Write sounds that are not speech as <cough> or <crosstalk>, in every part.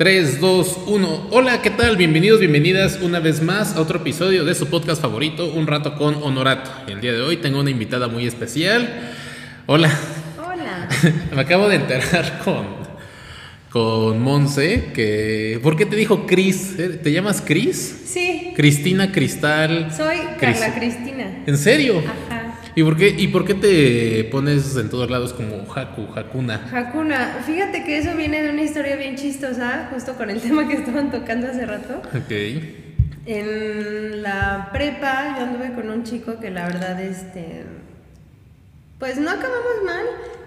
3, 2, 1. Hola, ¿qué tal? Bienvenidos, bienvenidas una vez más a otro episodio de su podcast favorito, Un Rato con Honorato. El día de hoy tengo una invitada muy especial. Hola. Hola. <laughs> Me acabo de enterar con, con Monse que... ¿Por qué te dijo Cris? ¿Te llamas Cris? Sí, Cristina Cristal. soy Cris- Carla Cristina. ¿En serio? Ajá. ¿Y por, qué, ¿Y por qué te pones en todos lados como Haku, Hakuna? Hakuna, fíjate que eso viene de una historia bien chistosa, justo con el <laughs> tema que estaban tocando hace rato. Ok. En la prepa yo anduve con un chico que la verdad, este, pues no acabamos mal,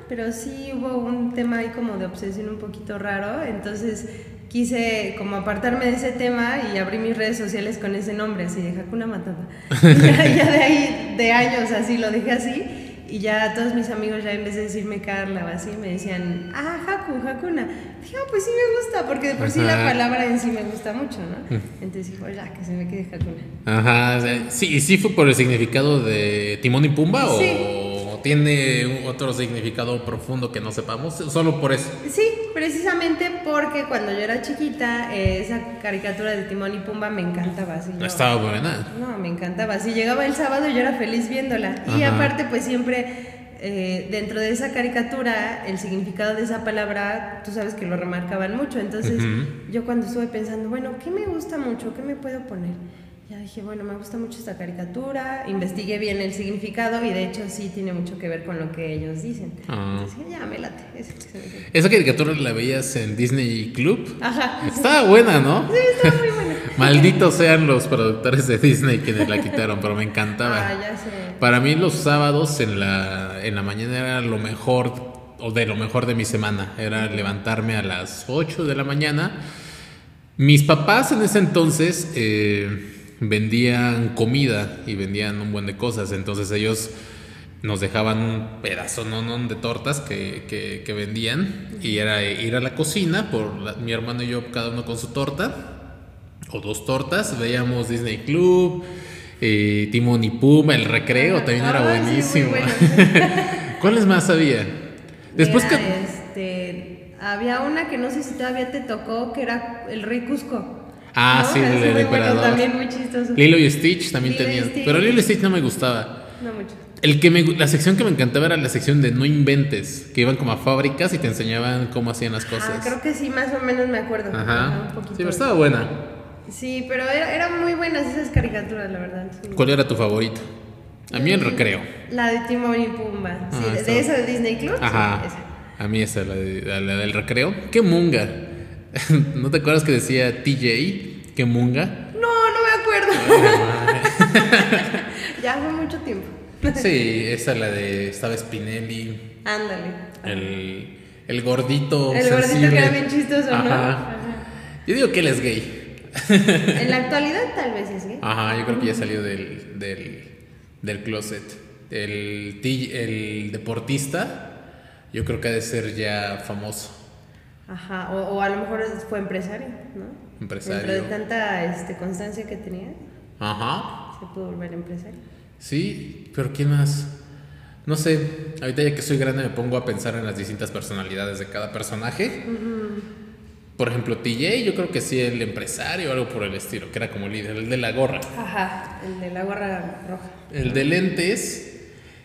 pero sí hubo un tema ahí como de obsesión un poquito raro, entonces quise como apartarme de ese tema y abrí mis redes sociales con ese nombre, así de Hakuna Matata. Y ya, <laughs> ya de ahí, de años así, lo dejé así. Y ya todos mis amigos ya en vez de decirme Carla o así, me decían, ah, Haku, Hakuna. Dije, ah, pues sí me gusta, porque de por sí la palabra en sí me gusta mucho, ¿no? Entonces dijo, ya, que se me quede Hakuna. Ajá, sí, ¿y sí fue por el significado de Timón y Pumba Sí. o tiene otro significado profundo que no sepamos? Solo por eso. Sí, precisamente porque cuando yo era chiquita, eh, esa caricatura de Timón y Pumba me encantaba. Así yo- Estaba buena. No, me encantaba. Si llegaba el sábado yo era feliz viéndola. Y aparte, pues siempre eh, dentro de esa caricatura, el significado de esa palabra, tú sabes que lo remarcaban mucho. Entonces, yo cuando estuve pensando, bueno, ¿qué me gusta mucho? ¿Qué me puedo poner? Ya dije, bueno, me gusta mucho esta caricatura, investigué bien el significado y de hecho sí tiene mucho que ver con lo que ellos dicen. Ah. Entonces, dije, ya me late. ese. Esa caricatura la veías en Disney Club. Ajá. Estaba buena, ¿no? Sí, estaba muy buena. <laughs> Malditos sean los productores de Disney quienes la quitaron, pero me encantaba. Ah, ya sé. Para mí los sábados en la, en la mañana era lo mejor, o de lo mejor de mi semana. Era levantarme a las 8 de la mañana. Mis papás en ese entonces eh, vendían comida y vendían un buen de cosas. Entonces ellos nos dejaban un pedazo no, no, de tortas que, que- que vendían. Y era ir a la cocina, por la- mi hermano y yo, cada uno con su torta o dos tortas, veíamos Disney Club, eh, Timón y Pumba, el recreo también era Ah, sí, buenísimo. bueno. <laughs> ¿Cuáles más había? Después Mira, que... este, había una que no sé si todavía te tocó, que era el Rey Cusco. Ah, ¿no? sí, el, muy del bueno, emperador. también muy chistoso. Lilo y Stitch también Lilo y tenían. Stitch. Pero Lilo y Stitch no me gustaba. No mucho. El que me, la sección que me encantaba era la sección de no inventes, que iban como a fábricas y te enseñaban cómo hacían las Ah, cosas. creo que sí, más o menos me acuerdo. Ajá. un poquito. Sí, pero estaba buena. Sí, pero era- eran muy buenas esas caricaturas, la verdad. sí. ¿Cuál era tu favorita? A mí el recreo. La de Timón y Pumba. Sí, Ah, de, está- de esa de Disney Club. sí, Ajá. esa. A mí esa, la, de- la- la del recreo. ¿Qué munga? <laughs> ¿No te acuerdas que decía TJ? ¿Qué munga? No, no me acuerdo. <laughs> ya fue mucho tiempo. Sí, esa la de. Estaba Spinelli. Ándale. El, el gordito. El gordito que era bien chistoso, ¿no? Ajá. Ajá. Yo digo que él es gay. En la actualidad tal vez es gay. Ajá, yo creo que ya salió del, del, del closet. El, el deportista, yo creo que ha de ser ya famoso. Ajá, o, o a lo mejor fue empresario, ¿no? Empresario. Dentro de tanta este, constancia que tenía, Ajá. se pudo volver empresario. Sí, pero ¿quién más? No sé, ahorita ya que soy grande me pongo a pensar en las distintas personalidades de cada personaje. Por ejemplo, TJ, yo creo que sí, el empresario o algo por el estilo, que era como líder, el de la gorra. Ajá, el de la gorra roja. El de lentes,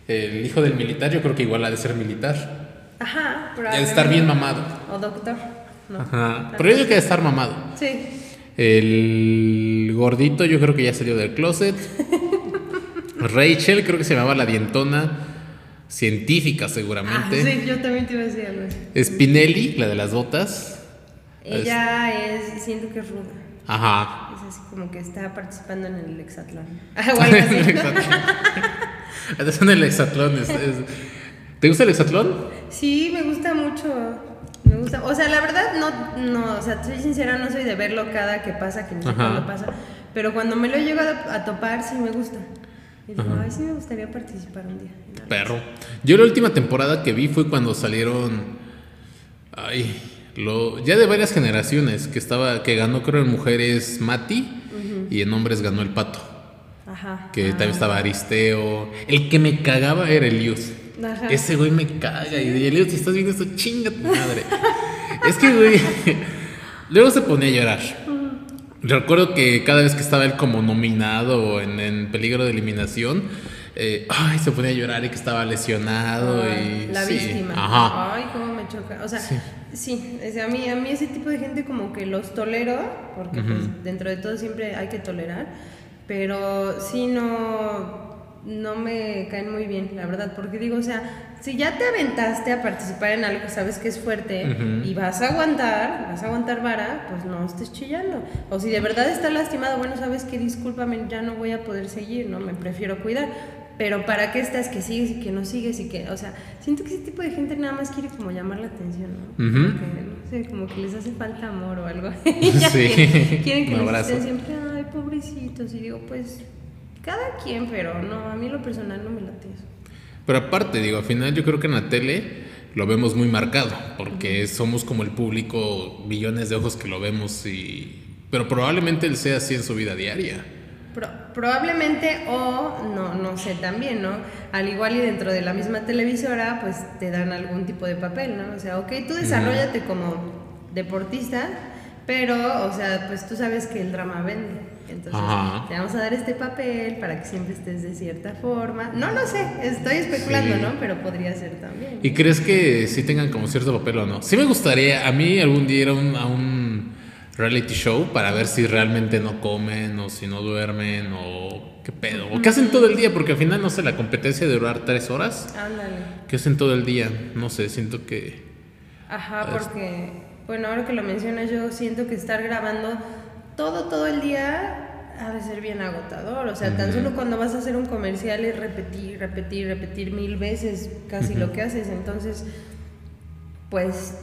el hijo del militar, yo creo que igual ha de ser militar. Ajá, ha de estar bien mamado. O doctor, ¿no? Ajá. Pero yo digo que de estar mamado. Sí. El gordito, yo creo que ya salió del closet. <laughs> Rachel, creo que se llamaba la dientona científica, Ah, seguramente. sí, yo también te iba a decir algo. Spinelli, la de las botas. Ella es, siento que es ruda. Ajá. Es así como que está participando en el hexatlón. <laughs> Ah, algo así. El hexatlón. <laughs> En el hexatlón. es- es- ¿Te gusta el hexatlón? Sí, me gusta mucho. Me gusta. O sea, la verdad, no, no, o sea, soy sincera, no soy de verlo cada que pasa, que no sé cuándo pasa. Pero cuando me lo llego a, a topar, sí me gusta. Y digo, Ajá. ay, sí me gustaría participar un día. Perro. Yo la última temporada que vi fue cuando salieron. Ay. Lo, ya de varias generaciones. Que estaba. Que ganó, creo, en mujeres Mati. Y en hombres ganó el pato. Ajá. Que también estaba Aristeo. El que me cagaba era Elius. Ajá. Ese güey me caga. Y Elius, si estás viendo esto, chinga tu madre. es que, güey. <laughs> Luego se ponía a llorar. Recuerdo que cada vez que estaba él como nominado en, en peligro de eliminación, eh, ay, se ponía a llorar y que estaba lesionado y la sí, víctima. Ajá. Ay, cómo me choca. O sea, sí, o sea, a, mí, a mí ese tipo de gente como que los tolero, porque pues, dentro de todo siempre hay que tolerar, pero sí no, no me caen muy bien, la verdad, porque digo, o sea, si ya te aventaste a participar en algo, sabes que es fuerte y vas a aguantar, vas a aguantar vara, pues no estés chillando. O si de verdad está lastimado, bueno, sabes que discúlpame, ya no voy a poder seguir, ¿no? Me prefiero cuidar. Pero ¿para qué estás que sigues y que no sigues y que, o sea, siento que ese tipo de gente nada más quiere como llamar la atención, ¿no? Que, sé, como que les hace falta amor o algo. <laughs> <laughs> Ya Sí. quieren, que les estén siempre, ay, pobrecitos. Y digo, pues, cada quien, pero no, a mí lo personal no me late eso. Pero aparte, digo, al final yo creo que en la tele lo vemos muy marcado, porque somos como el público, millones de ojos que lo vemos y... Pero probablemente él sea así en su vida diaria. Pro- probablemente o no, no sé también, ¿no? Al igual y dentro de la misma televisora, pues te dan algún tipo de papel, ¿no? O sea, ok, tú desarrollate como deportista, pero, o sea, pues tú sabes que el drama vende. Entonces, Ajá. te vamos a dar este papel para que siempre estés de cierta forma. No lo sé, estoy especulando, Sí. ¿no? Pero podría ser también. ¿Y crees que sí tengan como cierto papel o no? Sí me gustaría, a mí algún día ir a un, a un reality show para ver si realmente no comen o si no duermen o qué pedo. O qué hacen todo el día, porque al final, no sé, la competencia de durar tres horas, Ándale. ¿qué hacen todo el día? No sé, siento que... Ajá, porque, bueno, ahora que lo mencionas, yo siento que estar grabando todo, todo el día ha de ser bien agotador. O sea, tan solo cuando vas a hacer un comercial es repetir, repetir, repetir mil veces casi lo que haces. Entonces, pues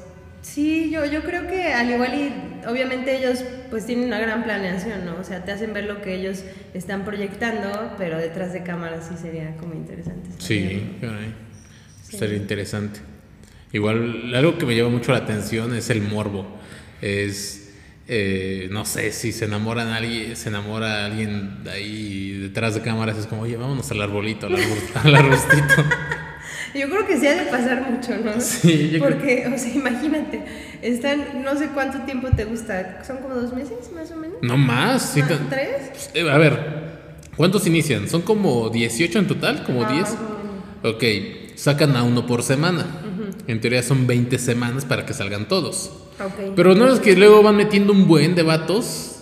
sí, yo, yo creo que al igual y obviamente ellos pues tienen una gran planeación, ¿no? O sea, te hacen ver lo que ellos están proyectando, pero detrás de cámaras sí sería como interesante. Sí, caray. Sería interesante. Igual, algo que me llama mucho la atención es el morbo. Es, eh, no sé, si se enamoran a alguien, se enamora a alguien de ahí detrás de cámaras, es como, oye, vámonos al arbolito, al, arbol- <laughs> al arbustito. <laughs> Yo creo que sí ha de pasar mucho, ¿no? <laughs> Sí, yo creo- Porque, o sea, imagínate, están, no sé cuánto tiempo te gusta, son como dos meses más o menos. No más. sí ¿Tres? Eh, a ver, ¿cuántos inician? ¿Son como 18 en total? ¿Como Ah, 10? más o menos. Ok, sacan a uno por semana. En teoría son 20 semanas para que salgan todos. Ok. Pero no es que luego van metiendo un buen de vatos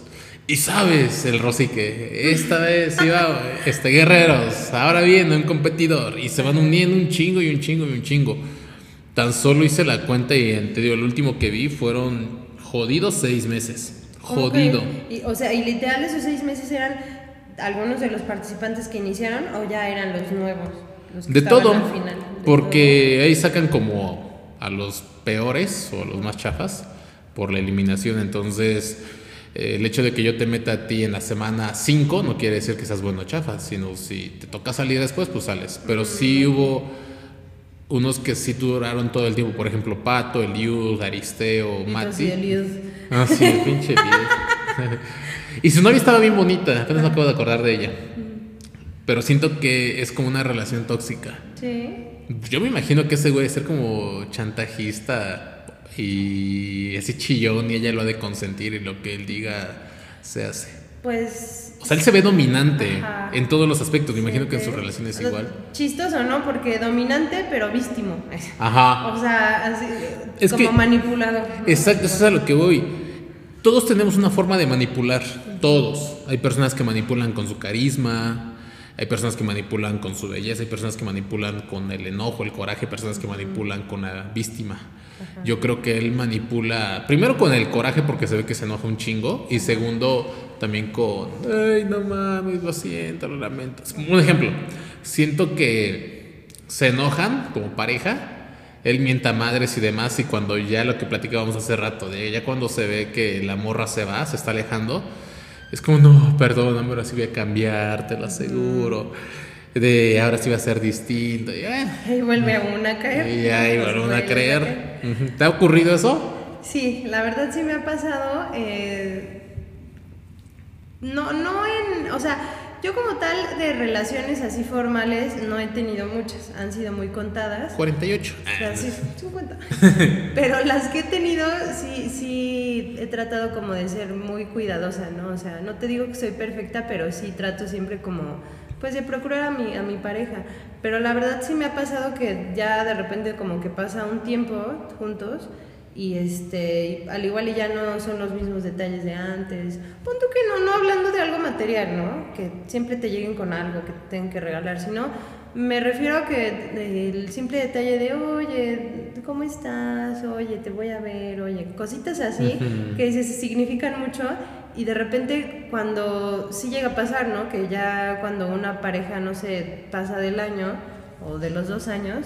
y sabes, el Rosique, esta vez iba este, guerreros, ahora viene un competidor y se van uniendo un chingo y un chingo y un chingo. Tan solo hice la cuenta y te digo, el último que vi fueron jodidos seis meses. Jodido. Y, o sea, y literal esos seis meses eran algunos de los participantes que iniciaron o ya eran los nuevos. Los que De todo, al final? Porque ahí sacan como a los peores o a los más chafas por la eliminación. Entonces, eh, el hecho de que yo te meta a ti en la semana 5 no quiere decir que seas bueno chafa, sino si te toca salir después, pues sales. Pero sí hubo unos que sí duraron todo el tiempo, por ejemplo, Pato, Eliud, Aristeo. Mati. Eliud. Ah, sí, el pinche Eliud. <laughs> y su novia estaba bien bonita, apenas me acabo de acordar de ella. Pero siento que es como una relación tóxica. Sí. Yo me imagino que ese güey debe ser como chantajista y ese chillón y ella lo ha de consentir y lo que él diga se hace. Pues O sea, él se ve dominante Ajá. en todos los aspectos. Me imagino que en su relación es igual. Chistoso, ¿no? Porque dominante, pero vístimo. <laughs> Ajá. O sea, así, Es como que-. ¿no? Exacto, eso es a lo que voy. Todos tenemos una forma de manipular, todos. Hay personas que manipulan con su carisma, hay personas que manipulan con su belleza, hay personas que manipulan con el enojo, el coraje, personas que manipulan con la víctima. Yo creo que él manipula, primero con el coraje porque se ve que se enoja un chingo, y segundo también con, ay, no mames, lo siento, lo lamento. Un ejemplo, siento que se enojan como pareja él mienta madres y demás y cuando ya lo que platicábamos hace rato, de ya cuando se ve que la morra se va, se está alejando, es como, no, perdóname, ahora sí voy a cambiar, te lo aseguro, de ahora sí va a ser distinto, y, eh, Y vuelve a una a caer. y ya y vuelven a Vuelve creer. ¿Te ha ocurrido eso? Sí, la verdad sí me ha pasado. eh, no, no en. O sea, Yo como tal de relaciones así formales no he tenido muchas, han sido muy contadas. 48. O sea, sí, 50. <laughs> Pero las que he tenido sí, sí he tratado como de ser muy cuidadosa, ¿no? O sea, no te digo que soy perfecta, pero sí trato siempre como pues de procurar a mi, a mi pareja. Pero la verdad sí me ha pasado que ya de repente como que pasa un tiempo juntos y este al igual y ya no son los mismos detalles de antes. Punto que no no hablando de algo material no que siempre te lleguen con algo que te tengan que regalar. Sino me refiero a que el simple detalle de oye cómo estás oye te voy a ver oye cositas así que se significan mucho y de repente cuando sí llega a pasar no que ya cuando una pareja no se pasa del año o de los dos años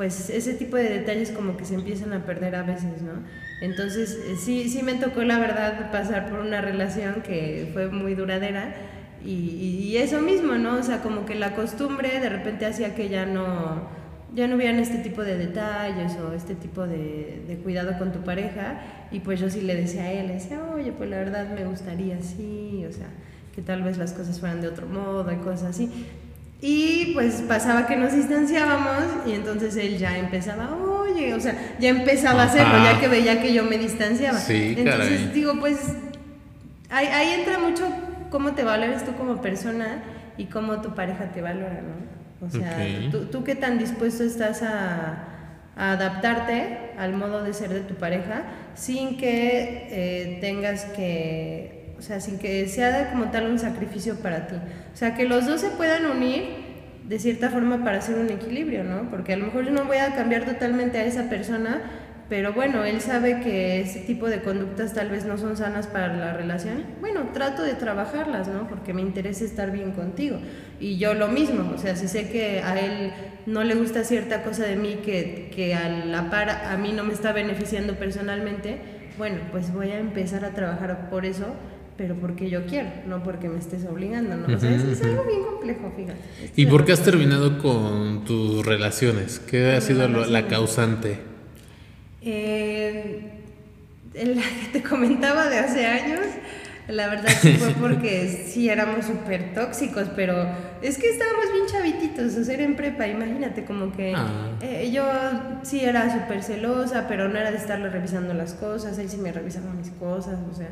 pues ese tipo de detalles como que se empiezan a perder a veces, ¿no? Entonces eh, sí, sí me tocó la verdad pasar por una relación que fue muy duradera y, eso mismo, ¿no? O sea, como que la costumbre de repente hacía que ya no, ya no hubieran este tipo de detalles o este tipo de, cuidado con tu pareja y pues yo sí le decía a él, le decía, oye, pues la verdad me gustaría así, o sea, que tal vez las cosas fueran de otro modo y cosas así. Y pues pasaba que nos distanciábamos y entonces él ya empezaba, oye, o sea, ya empezaba a hacerlo, ya que veía que yo me distanciaba. Sí, entonces digo, pues ahí, ahí, entra mucho cómo te valoras tú como persona y cómo tu pareja te valora, ¿no? O sea, tú, tú, qué tan dispuesto estás a, a, adaptarte al modo de ser de tu pareja sin que eh, tengas que o sea, sin que sea como tal un sacrificio para ti. O sea, que los dos se puedan unir de cierta forma para hacer un equilibrio, ¿no? Porque a lo mejor yo no voy a cambiar totalmente a esa persona, pero bueno, él sabe que ese tipo de conductas tal vez no son sanas para la relación. Bueno, trato de trabajarlas, ¿no? Porque me interesa estar bien contigo. Y yo lo mismo, o sea, si sé que a él no le gusta cierta cosa de mí que, que a la par a mí no me está beneficiando personalmente, bueno, pues voy a empezar a trabajar por eso pero porque yo quiero, no porque me estés obligando, ¿no? O sea, es, algo bien complejo, fíjate. ¿Y por qué has terminado con tus relaciones? ¿Qué ha sido la causante? Eh, <laughs> la que te comentaba de hace años, la verdad sí fue <laughs> porque sí éramos súper tóxicos, pero es que estábamos bien chavititos, o sea, era en prepa, imagínate, como que ah. eh, yo sí era súper celosa, pero no era de estarle revisando las cosas, él sí me revisaba mis cosas, o sea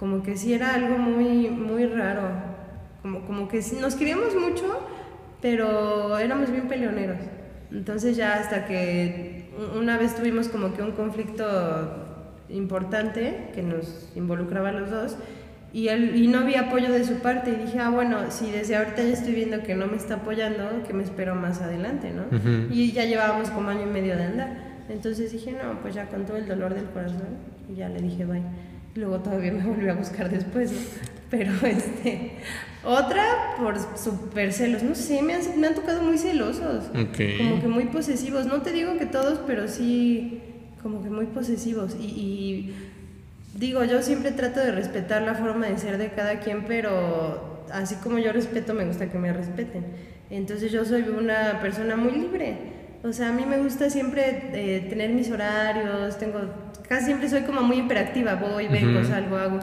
como que sí era algo muy, muy raro, como, como que nos queríamos mucho, pero éramos bien peleoneros. Entonces ya hasta que una vez tuvimos como que un conflicto importante que nos involucraba a los dos y, él, y no había apoyo de su parte y dije, ah, bueno, si desde ahorita ya estoy viendo que no me está apoyando, que me espero más adelante, ¿no? Y ya llevábamos como año y medio de andar. Entonces dije, no, pues ya con todo el dolor del corazón, y ya le dije, bye. Luego todavía me volvió a buscar después, Pero <laughs> este. Otra por super celos. No sé, me han, me han tocado muy celosos. Como que muy posesivos. No te digo que todos, pero sí como que muy posesivos. Y, y, digo, yo siempre trato de respetar la forma de ser de cada quien, pero así como yo respeto, me gusta que me respeten. Entonces yo soy una persona muy libre. O sea, a mí me gusta siempre eh, tener mis horarios, tengo casi siempre soy como muy hiperactiva, voy, vengo, salgo, hago.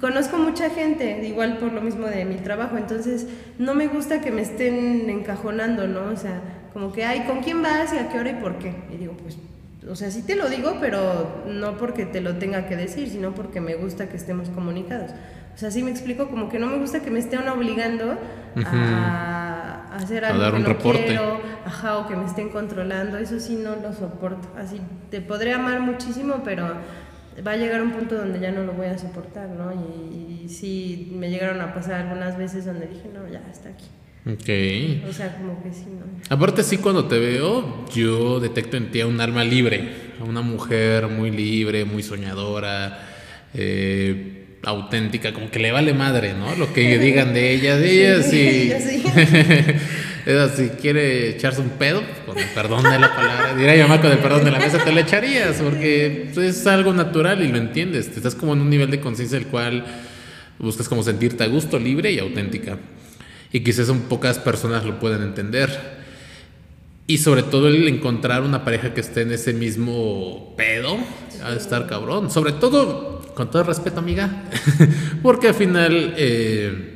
Conozco mucha gente, igual por lo mismo de mi trabajo, entonces no me gusta que me estén encajonando, ¿no? O sea, como que, ay, ¿con quién vas y a qué hora y por qué? Y digo, pues, o sea, sí te lo digo, pero no porque te lo tenga que decir, sino porque me gusta que estemos comunicados. O sea, sí me explico, como que no me gusta que me estén obligando a hacer algo que no quiero, ajá, o que me estén controlando, eso sí no lo soporto. Así te podré amar muchísimo, pero va a llegar un punto donde ya no lo voy a soportar, ¿no? Y, y sí me llegaron a pasar algunas veces donde dije, no, ya está aquí. Ok. O sea, como que sí, ¿no? Aparte, sí, cuando te veo, yo detecto en ti a un alma libre, a una mujer muy libre, muy soñadora, eh, auténtica, como que le vale madre, ¿no? Lo que <laughs> digan de ella, de ella, sí. <laughs> <laughs> es así, quiere echarse un pedo, con el perdón de la palabra, diría yo, con el perdón de la mesa, te le echarías, porque es algo natural y lo entiendes. Estás como en un nivel de conciencia el cual buscas como sentirte a gusto, libre y auténtica. Y quizás son pocas personas lo pueden entender. Y sobre todo el encontrar una pareja que esté en ese mismo pedo, a estar cabrón. Sobre todo con todo respeto, amiga, <laughs> porque al final, eh,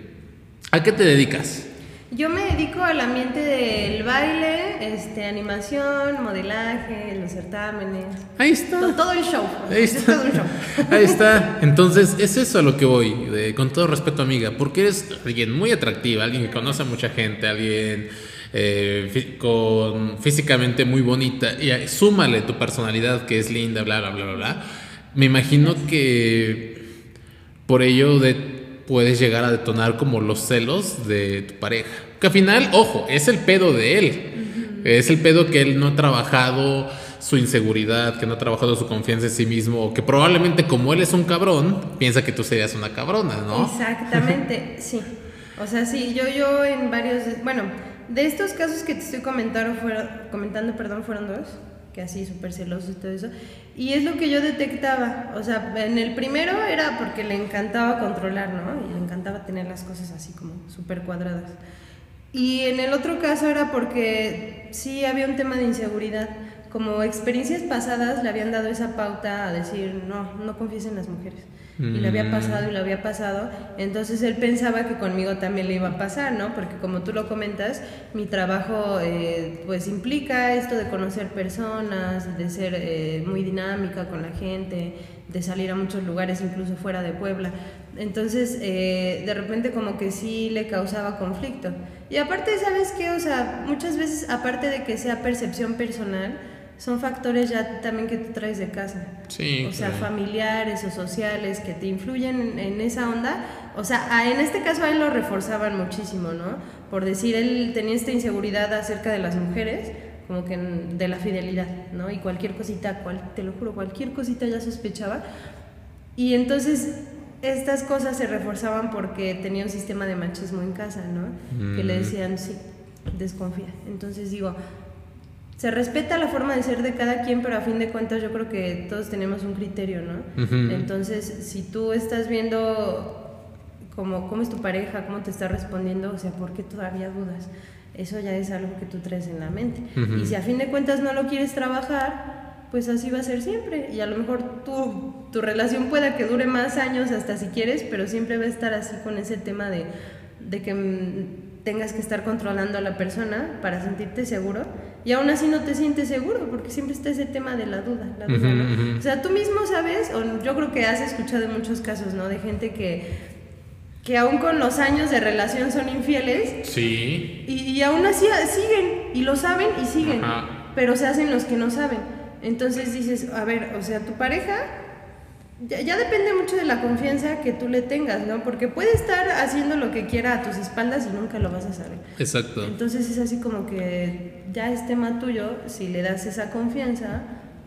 ¿A qué te dedicas? Yo me dedico al ambiente del baile, este, animación, modelaje, los certámenes. Ahí está. To- Todo el show. Ahí Es está. todo un show. <laughs> Ahí está. Entonces, es eso a lo que voy, de- con todo respeto, amiga, porque eres alguien muy atractiva, alguien que conoce a mucha gente, alguien eh, con físicamente muy bonita, y súmale tu personalidad que es linda, bla, bla, bla, bla, bla. Me imagino que por ello de- puedes llegar a detonar como los celos de tu pareja. Que al final, ojo, es el pedo de él. Es el pedo que él no ha trabajado su inseguridad, que no ha trabajado su confianza en sí mismo, o que probablemente como él es un cabrón, piensa que tú serías una cabrona, ¿no? Exactamente, <laughs> sí. O sea, sí, yo, yo en varios, bueno, de estos casos que te estoy comentando, fueron, comentando, perdón, fueron dos, que así súper celosos y todo eso. Y es lo que yo detectaba, o sea, en el primero era porque le encantaba controlar, ¿no? Y le encantaba tener las cosas así como súper cuadradas. Y en el otro caso era porque sí había un tema de inseguridad. Como experiencias pasadas le habían dado esa pauta a decir, no, no confíes en las mujeres. Y le había Mm. pasado y le había pasado. Entonces él pensaba que conmigo también le iba a pasar, ¿no? Porque como tú lo comentas, mi trabajo eh, pues implica esto de conocer personas, de ser eh, muy dinámica con la gente, de salir a muchos lugares, incluso fuera de Puebla. Entonces, eh, de repente como que sí le causaba conflicto. Y aparte, ¿sabes qué? O sea, muchas veces, aparte de que sea percepción personal, son factores ya también que tú traes de casa. Sí, O sea, claro. familiares o sociales que te influyen en, en esa onda. O sea, a- en este caso a él lo reforzaban muchísimo, ¿no? Por decir, él tenía esta inseguridad acerca de las mujeres, como que en- de la fidelidad, ¿no? Y cualquier cosita, cual, te lo juro, cualquier cosita ya sospechaba. Y entonces estas cosas se reforzaban porque tenía un sistema de machismo en casa, ¿no? Que le Mm. decían, sí, desconfía. Entonces digo, se respeta la forma de ser de cada quien, pero a fin de cuentas yo creo que todos tenemos un criterio, ¿no? Entonces, si tú estás viendo cómo, cómo es tu pareja, cómo te está respondiendo, o sea, ¿por qué todavía dudas? Eso ya es algo que tú traes en la mente. Y si a fin de cuentas no lo quieres trabajar, pues así va a ser siempre. Y a lo mejor tu, tu relación pueda que dure más años hasta si quieres, pero siempre va a estar así con ese tema de, de que mm, tengas que estar controlando a la persona para sentirte seguro. Y aún así no te sientes seguro, porque siempre está ese tema de la duda. La. O sea, tú mismo sabes, o yo creo que has escuchado en muchos casos, ¿no? De gente que que aún con los años de relación son infieles Sí. y, y aún así siguen y lo saben y siguen, Ajá. pero se hacen los que no saben. Entonces dices, a ver, o sea, tu pareja ya, ya depende mucho de la confianza que tú le tengas, ¿no? Porque puede estar haciendo lo que quiera a tus espaldas y nunca lo vas a saber. Exacto. Entonces es así como que ya es tema tuyo si le das esa confianza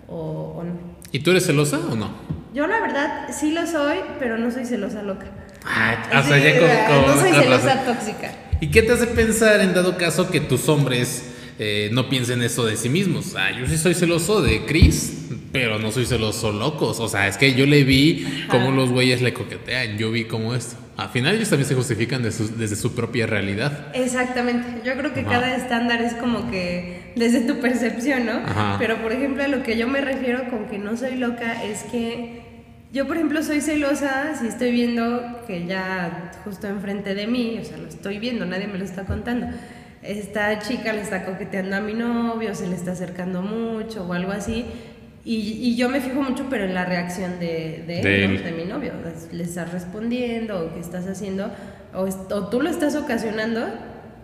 o, o no. ¿Y tú eres celosa o no? Yo la verdad sí lo soy, pero no soy celosa loca. Ah, Así, no soy celosa tóxica. ¿Y qué te hace pensar en dado caso que tus hombres eh, no piensen eso de sí mismos? Ah, yo sí soy celoso de Chris, pero no soy celoso locos. O sea, es que yo le vi cómo los güeyes le coquetean, yo vi cómo esto. Al final ellos también se justifican de su- desde su propia realidad. Exactamente. Yo creo que Ajá. cada estándar es como que desde tu percepción, ¿no? Ajá. Pero por ejemplo, a lo que yo me refiero con que no soy loca es que yo, por ejemplo, soy celosa si estoy viendo que ya justo enfrente de mí, o sea, lo estoy viendo, nadie me lo está contando. Esta chica le está coqueteando a mi novio, se le está acercando mucho o algo así. Y, y yo me fijo mucho, pero en la reacción de, de, él, De ¿no? él. de mi novio. Le estás respondiendo o qué estás haciendo, o, o tú lo estás ocasionando,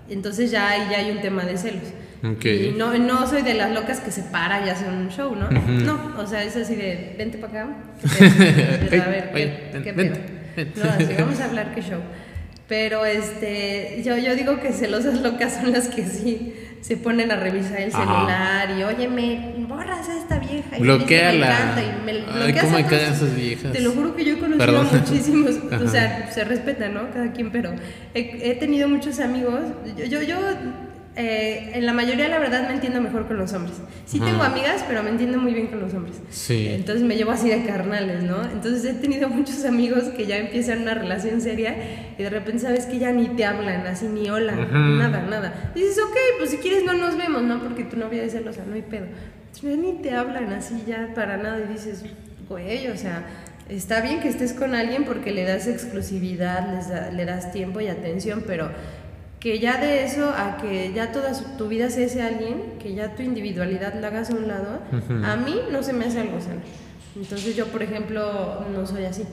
entonces ya ya hay un tema de celos. Ok. Y no, no soy de las locas que se para y hace un show, ¿no? No, o sea, es así de, vente para acá. <laughs> a ver, Oye, ¿qué, pedo? ven. No, así, vamos a hablar qué show. Pero este, yo, yo digo que celosas locas son las que sí se ponen a revisar el Ajá. celular y, oye, me borras a esta vieja. y Bloquéala. me encanta y me Ay, cómo me cagan esas viejas. Te lo juro que yo he conocido Perdón. a muchísimos, <laughs> o sea, se respeta, ¿no? Cada quien, pero he, he tenido muchos amigos. Yo, yo, yo, eh, en la mayoría, la verdad, me entiendo mejor con los hombres. Sí tengo amigas, pero me entiendo muy bien con los hombres. Sí. Entonces me llevo así de carnales, ¿no? Entonces he tenido <laughs> muchos amigos que ya empiezan una relación seria y de repente sabes que ya ni te hablan, así ni hola, Ajá. nada, nada. Dices, ok, pues si quieres no nos vemos, ¿no? Porque tu novia es celosa, no hay pedo. Entonces, ni te hablan así ya para nada y dices, güey, o sea, está bien que estés con alguien porque le das exclusividad, le das tiempo y atención, pero que ya de eso a que ya toda tu vida sea ese alguien, que ya tu individualidad la hagas a un lado, a mí no se me hace algo sano. Entonces yo, por ejemplo, no soy así.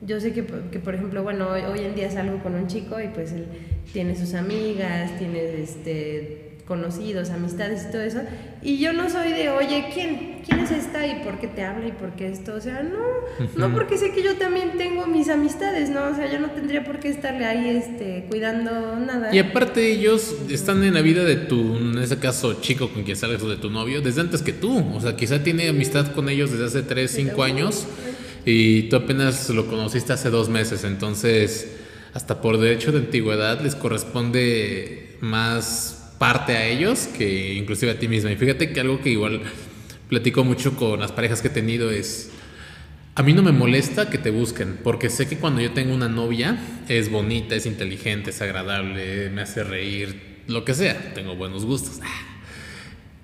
Yo sé que, que por ejemplo, bueno, hoy, hoy, en día salgo con un chico y pues él tiene sus amigas, tiene este conocidos, amistades y todo eso. Y yo no soy de, oye, ¿quién? ¿Quién es esta? ¿Y por qué te habla? ¿Y por qué esto? O sea, no, no porque sé que yo también tengo mis amistades, ¿no? O sea, yo no tendría por qué estarle ahí este, cuidando nada. Y aparte ellos están en la vida de tu, en ese caso, chico con quien sales o de tu novio, desde antes que tú. O sea, quizá tiene amistad con ellos desde hace 3, 5 años y tú apenas lo conociste hace dos meses. Entonces, hasta por derecho de antigüedad les corresponde más parte a ellos que inclusive a ti misma. Y fíjate que algo que igual platico mucho con las parejas que he tenido es, a mí no me molesta que te busquen, porque sé que cuando yo tengo una novia es bonita, es inteligente, es agradable, me hace reír, lo que sea, tengo buenos gustos.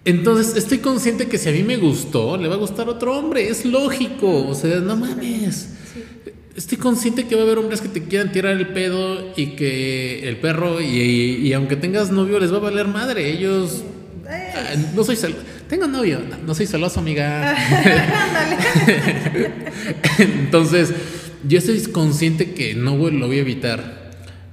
Entonces estoy consciente que si a mí me gustó, le va a gustar otro hombre, es lógico, o sea, no mames estoy consciente que va a haber hombres que te quieran tirar el pedo y que el perro, y, aunque tengas novio, les va a valer madre. Ellos. Ah, no soy celoso. Tengo novio, no, soy celoso, amiga. <laughs> <laughs> Entonces, yo estoy consciente que no lo voy a evitar.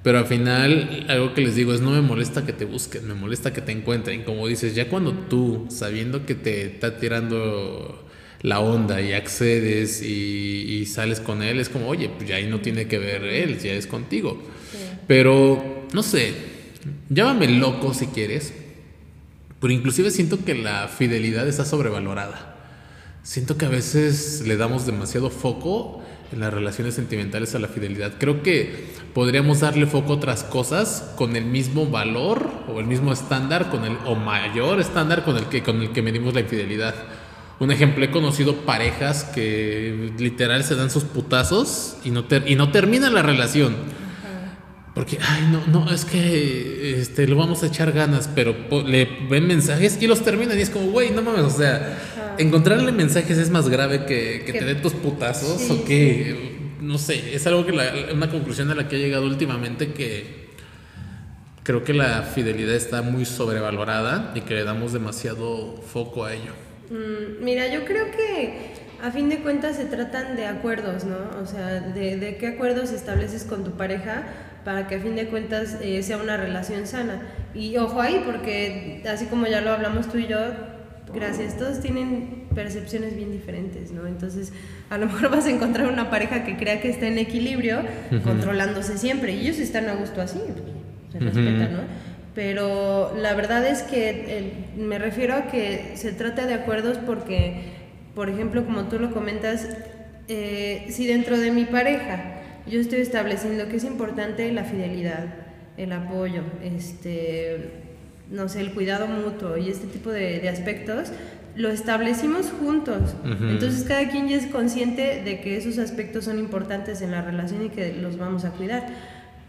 Pero al final, algo que les digo es: no me molesta que te busquen, me molesta que te encuentren. Como dices, ya cuando tú, sabiendo que te está tirando la onda y accedes y, sales con él, es como, oye, pues ya ahí no tiene que ver él, ya es contigo. Pero, no sé, llámame loco si quieres, pero inclusive siento que la fidelidad está sobrevalorada. Siento que a veces le damos demasiado foco en las relaciones sentimentales a la fidelidad. Creo que podríamos darle foco a otras cosas con el mismo valor o el mismo estándar con el o mayor estándar con el que con el que medimos la infidelidad. Un ejemplo, he conocido parejas que literal se dan sus putazos y no, y no termina la relación. Porque, ay, no, no, es que este, lo vamos a echar ganas, pero le ven mensajes y los terminan y es como, güey, no mames, o sea, encontrarle mensajes es más grave que, que te den tus putazos o que, no sé, es algo que la, una conclusión a la que he llegado últimamente que creo que la fidelidad está muy sobrevalorada y que le damos demasiado foco a ello. Mm, mira, yo creo que a fin de cuentas se tratan de acuerdos, ¿no? O sea, de, qué acuerdos estableces con tu pareja para que a fin de cuentas eh, sea una relación sana. Y ojo ahí, porque así como ya lo hablamos tú y yo, gracias, todos tienen percepciones bien diferentes, ¿no? Entonces, a lo mejor <laughs> vas a encontrar una pareja que crea que está en equilibrio, controlándose siempre, y ellos están a gusto así, se respeta, ¿no? Pero la verdad es que me refiero a que se trata de acuerdos porque, por ejemplo, como tú lo comentas, eh, si dentro de mi pareja yo estoy estableciendo que es importante la fidelidad, el apoyo, este, no sé, el cuidado mutuo y este tipo de, aspectos, lo establecimos juntos. Entonces cada quien ya es consciente de que esos aspectos son importantes en la relación y que los vamos a cuidar.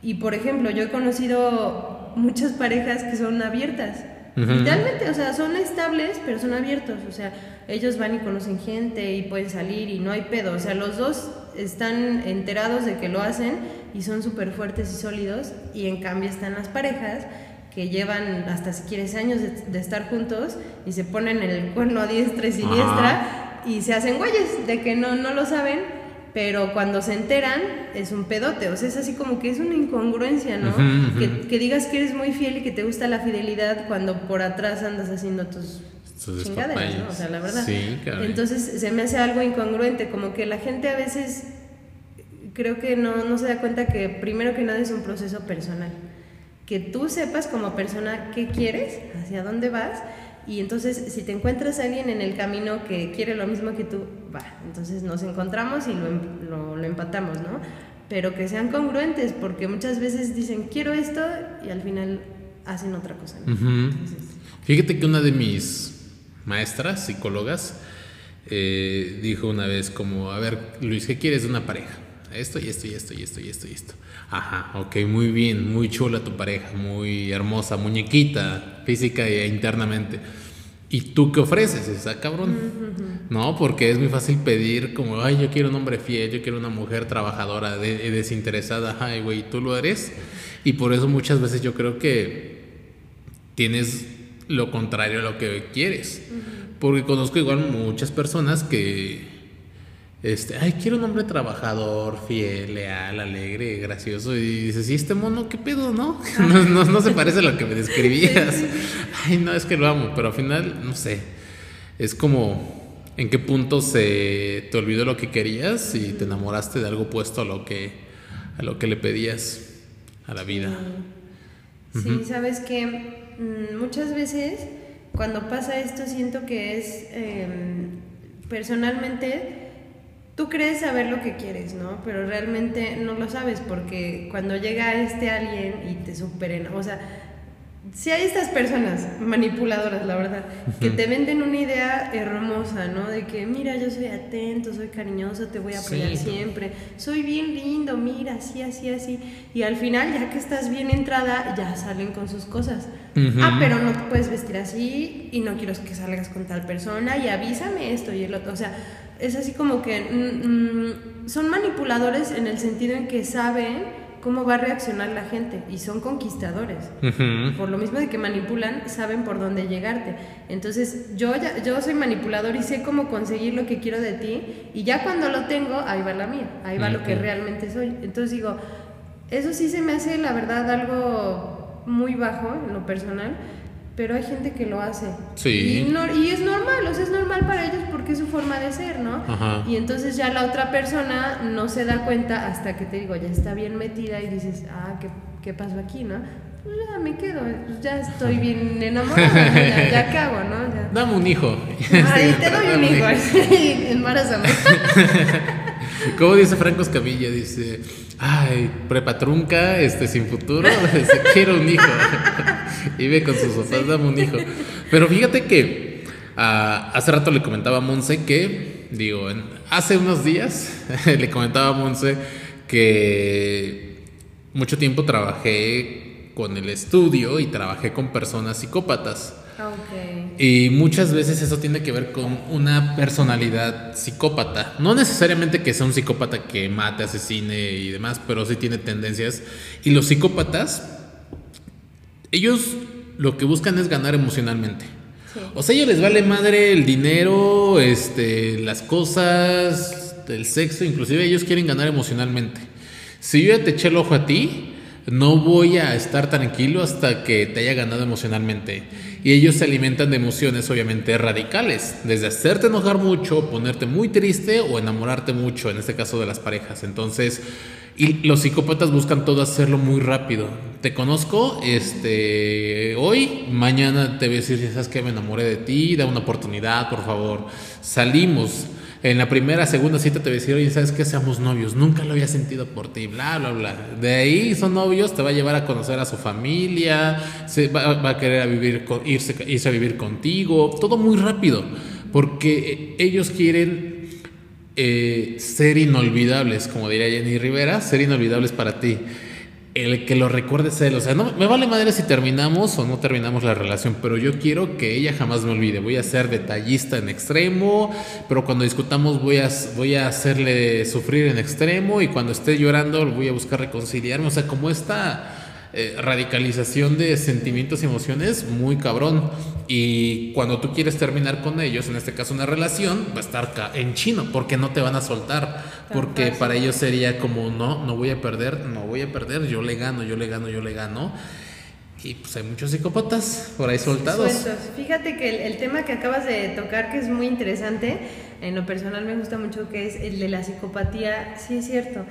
Y por ejemplo, yo he conocido muchas parejas que son abiertas. Realmente, o sea, son estables, pero son abiertos. O sea, ellos van y conocen gente y pueden salir y no hay pedo. O sea, los dos están enterados de que lo hacen y son súper fuertes y sólidos. Y en cambio están las parejas que llevan hasta si quieres años de, estar juntos y se ponen el cuerno a diestra y siniestra y se hacen güeyes de que no, no lo saben pero cuando se enteran es un pedote, o sea, es así como que es una incongruencia, ¿no? Que, digas que eres muy fiel y que te gusta la fidelidad cuando por atrás andas haciendo tus chingaderas, ¿no? O sea, la verdad. Sí, Entonces se me hace algo incongruente, como que la gente a veces creo que no, no se da cuenta que primero que nada es un proceso personal. Que tú sepas como persona qué quieres, hacia dónde vas y entonces, si te encuentras a alguien en el camino que quiere lo mismo que tú, va, entonces nos encontramos y lo, em, lo, empatamos, ¿no? Pero que sean congruentes, porque muchas veces dicen, quiero esto, y al final hacen otra cosa. Fíjate que una de mis maestras, psicólogas, eh, dijo una vez como, a ver, Luis, ¿qué quieres de una pareja? Esto y esto y esto y esto y esto y esto. Ajá, ok, muy bien, muy chula tu pareja, muy hermosa, muñequita, física e internamente. ¿Y tú qué ofreces? Está cabrón. No, porque es muy fácil pedir como, ay, yo quiero un hombre fiel, yo quiero una mujer trabajadora, desinteresada. Ay, güey, tú lo eres. Y por eso muchas veces yo creo que tienes lo contrario a lo que quieres. Porque conozco igual muchas personas que este, ay, quiero un hombre trabajador, fiel, leal, alegre, gracioso. Y dices, ¿y este mono qué pedo, no? <laughs> No, se parece a lo que me describías. Ay, no, es que lo amo, pero al final, no sé. Es como, ¿en qué punto se te olvidó lo que querías y te enamoraste de algo opuesto a lo que, a lo que le pedías a la vida? Sí, sabes que mm, muchas veces cuando pasa esto siento que es em, personalmente tú crees saber lo que quieres, ¿no? Pero realmente no lo sabes porque cuando llega este alguien y te superen, o sea, si hay estas personas manipuladoras, la verdad, que te venden una idea hermosa, ¿no? De que, mira, yo soy atento, soy cariñoso, te voy a apoyar siempre, soy bien lindo, mira, así, así, así. Y al final, ya que estás bien entrada, ya salen con sus cosas. Ah, pero no te puedes vestir así y no quiero que salgas con tal persona y avísame esto y el otro. O sea, es así como que mm, mm, son manipuladores en el sentido en que saben cómo va a reaccionar la gente y son conquistadores. Por lo mismo de que manipulan, saben por dónde llegarte. Entonces, yo ya, yo soy manipulador y sé cómo conseguir lo que quiero de ti y ya cuando lo tengo, ahí va la mía, ahí va lo que realmente soy. Entonces digo, eso sí se me hace la verdad algo muy bajo en lo personal pero hay gente que lo hace. Sí. Y, y, es normal, o sea, es normal para ellos porque es su forma de ser, ¿no? Ajá. Y entonces ya la otra persona no se da cuenta hasta que te digo, ya está bien metida y dices, ah, ¿qué, qué pasó aquí, no? Pues ya me quedo, ya estoy bien enamorada, ya, ya ¿qué hago, no? Dame un hijo. Ay, te doy un hijo, <laughs> embarázame. <laughs> ¿Cómo dice Franco Escamilla? Dice, ay, prepa trunca, este, sin futuro, <laughs> quiero un hijo. <laughs> y ve con sus papás, dame un hijo. Pero fíjate que ah, hace rato le comentaba a Monse que, digo, hace unos días <laughs> le comentaba a Monse que mucho tiempo trabajé con el estudio y trabajé con personas psicópatas. Y muchas veces eso tiene que ver con una personalidad psicópata. No necesariamente que sea un psicópata que mate, asesine y demás, pero sí tiene tendencias. Y los psicópatas, ellos lo que buscan es ganar emocionalmente. O sea, a ellos les vale madre el dinero, este, las cosas, el sexo, inclusive ellos quieren ganar emocionalmente. Si yo ya te eché el ojo a ti, no voy a estar tranquilo hasta que te haya ganado emocionalmente. Y ellos se alimentan de emociones obviamente radicales, desde hacerte enojar mucho, ponerte muy triste o enamorarte mucho, en este caso de las parejas. Entonces, y los psicópatas buscan todo hacerlo muy rápido. Te conozco, este, hoy, mañana te voy a decir, sabes que me enamoré de ti, da una oportunidad, por favor. Salimos en la primera, segunda cita te voy a oye, ¿sabes qué? Seamos novios, nunca lo había sentido por ti, bla, bla, bla. De ahí son novios, te va a llevar a conocer a su familia, se va, a querer a vivir, irse, irse a vivir contigo, todo muy rápido, porque ellos quieren eh, ser inolvidables, como diría Jenny Rivera, ser inolvidables para ti el que lo recuerde es él. O sea, no me vale madre si terminamos o no terminamos la relación, pero yo quiero que ella jamás me olvide. Voy a ser detallista en extremo, pero cuando discutamos voy a, voy a hacerle sufrir en extremo y cuando esté llorando voy a buscar reconciliarme. O sea, como esta eh, radicalización de sentimientos y emociones muy cabrón. Y cuando tú quieres terminar con ellos, en este caso una relación, va a estar en chino, porque no te van a soltar. Porque para ellos sería como, no, no voy a perder, no voy a perder, yo le gano, yo le gano, yo le gano. Y pues hay muchos psicópatas por ahí soltados. Fíjate que el, el, tema que acabas de tocar, que es muy interesante, en lo personal me gusta mucho, que es el de la psicopatía, sí es cierto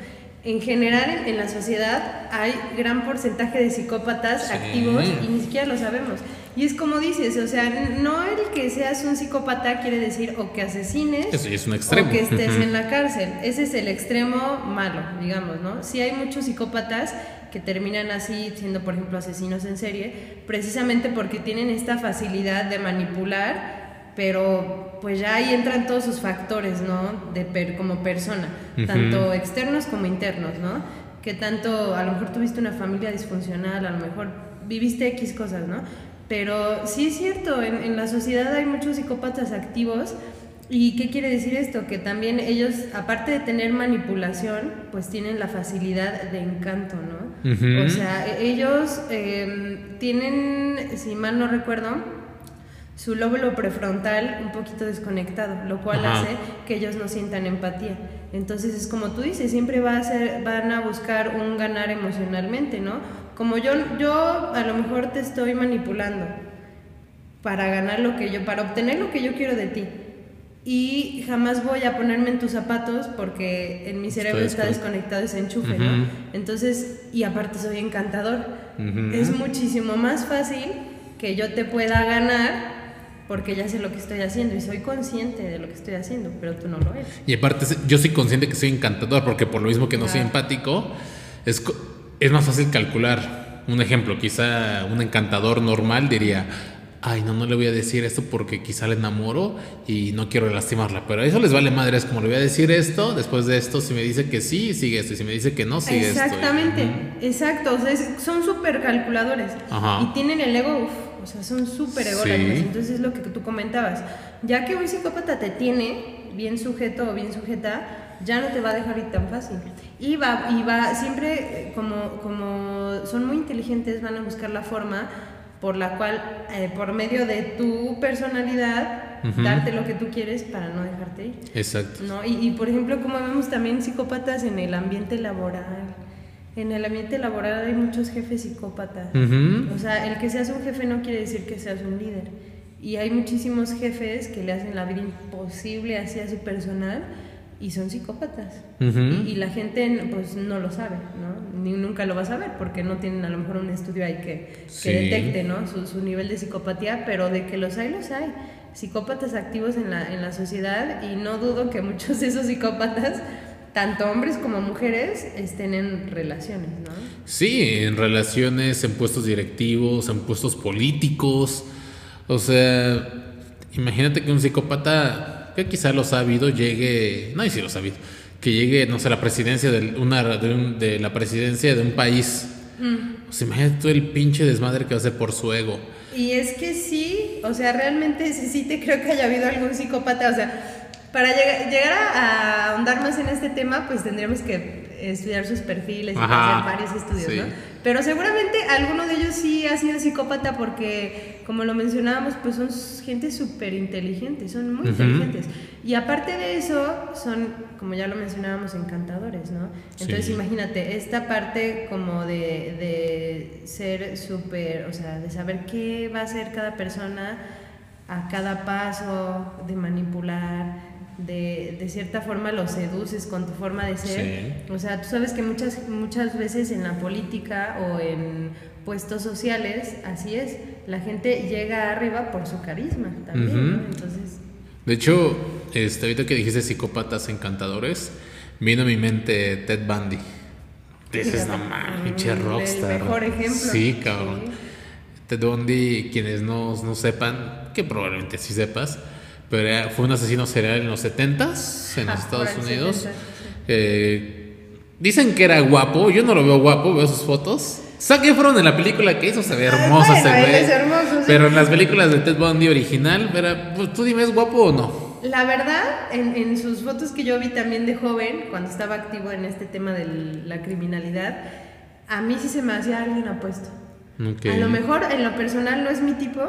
en general en, la sociedad hay gran porcentaje de psicópatas activos y ni siquiera lo sabemos. Y es como dices, o sea, no el que seas un psicópata quiere decir o que asesines es un extremo. o que estés en la cárcel. Ese es el extremo malo, digamos, ¿no? Sí hay muchos psicópatas que terminan así siendo, por ejemplo, asesinos en serie, precisamente porque tienen esta facilidad de manipular pero pues ya ahí entran todos sus factores, ¿no? De per, como persona, tanto externos como internos, ¿no? Que tanto, a lo mejor tuviste una familia disfuncional, a lo mejor viviste X cosas, ¿no? Pero sí es cierto, en, en la sociedad hay muchos psicópatas activos. ¿Y qué quiere decir esto? Que también ellos, aparte de tener manipulación, pues tienen la facilidad de encanto, ¿no? Ujú. O sea, e- ellos eh, tienen, si mal no recuerdo, su lóbulo prefrontal un poquito desconectado, lo cual Ajá. hace que ellos no sientan empatía. Entonces es como tú dices, siempre va a ser, van a buscar un ganar emocionalmente, ¿no? Como yo, yo a lo mejor te estoy manipulando para ganar lo que yo, para obtener lo que yo quiero de ti. Y jamás voy a ponerme en tus zapatos porque en mi cerebro está desconectado. ese enchufe, ¿no? Entonces, y aparte soy encantador. Es muchísimo más fácil que yo te pueda ganar porque ya sé lo que estoy haciendo y soy consciente de lo que estoy haciendo, pero tú no lo eres. Y aparte, yo soy consciente que soy encantador, porque por lo mismo que no soy Ah. empático, es, es más fácil calcular. Un ejemplo, quizá un encantador normal diría, ay, no, no le voy a decir esto porque quizá le enamoro y no quiero lastimarla. Pero eso les vale madre, es como le voy a decir esto, después de esto, si me dice que sí, sigue esto, y si me dice que no, sigue esto. Exactamente, exacto, o sea, son súper calculadores Ajá. y tienen el ego, uf, o sea, son súper ególatras. Sí. Entonces es lo que tú comentabas, ya que un psicópata te tiene bien sujeto o bien sujeta, ya no te va a dejar ir tan fácil. Y va, y va siempre, eh, como, como son muy inteligentes, van a buscar la forma por la cual, eh, por medio de tu personalidad, darte lo que tú quieres para no dejarte ir. Exacto. ¿no? Y, y, por ejemplo, como vemos también psicópatas en el ambiente laboral. En el ambiente laboral hay muchos jefes psicópatas. Ujú. O sea, el que seas un jefe no quiere decir que seas un líder. Y hay muchísimos jefes que le hacen la vida imposible hacia su personal y son psicópatas. Ujú. y, y la gente pues no lo sabe, ¿no? Ni nunca lo va a saber porque no tienen a lo mejor un estudio ahí que, que Sí. detecte, ¿no? Su, su nivel de psicopatía, pero de que los hay, los hay. Psicópatas activos en la, en la sociedad y no dudo que muchos de esos psicópatas, tanto hombres como mujeres, estén en relaciones, ¿no? Sí, en relaciones, en puestos directivos, en puestos políticos. O sea, imagínate que un psicópata, que quizá lo ha habido, llegue, no, y si lo ha habido, que llegue, no sé, a la presidencia de, una, de, un- de la presidencia de un país. O sea, imagínate tú el pinche desmadre que va a hacer por su ego. Y es que sí, o sea, realmente sí, sí te creo que haya habido algún psicópata, o sea, para llega- llegar a, a ahondar más en este tema, pues tendríamos que estudiar sus perfiles y hacer varios estudios, sí. ¿no? Pero seguramente alguno de ellos sí ha sido psicópata porque, como lo mencionábamos, pues son gente súper inteligente, son muy inteligentes. Y aparte de eso, son, como ya lo mencionábamos, encantadores, ¿no? Entonces Sí. imagínate, esta parte como de, de ser súper, o sea, de saber qué va a hacer cada persona a cada paso, de manipular, de, de cierta forma los seduces con tu forma de ser. O sea, tú sabes que muchas, muchas veces en la política o en puestos sociales, así es, la gente llega arriba por su carisma también, ¿no? Ujú. Entonces, De hecho, este, ahorita que dijiste psicópatas encantadores, vino a mi mente Ted Bundy. Dices, no mames, pinche el rockstar. mejor ejemplo. Sí, cabrón. Sí. Ted Bundy, quienes no, no sepan, que probablemente sí sepas, pero era- fue un asesino serial en los 70s en los Ah, Estados por ahí, Unidos. 70s, sí. Eh, dicen que era guapo, yo no lo veo guapo, veo sus fotos. Zac Efron en la película que hizo se ve Ah, hermoso bueno, ese él güey. es hermoso, sí. Pero en las películas de Ted Bundy original, era, pues, tú dime, ¿es guapo o no? La verdad, en, en sus fotos que yo vi también de joven, cuando estaba activo en este tema de la criminalidad, a mí sí se me hacía alguien apuesto. A lo mejor en lo personal no es mi tipo,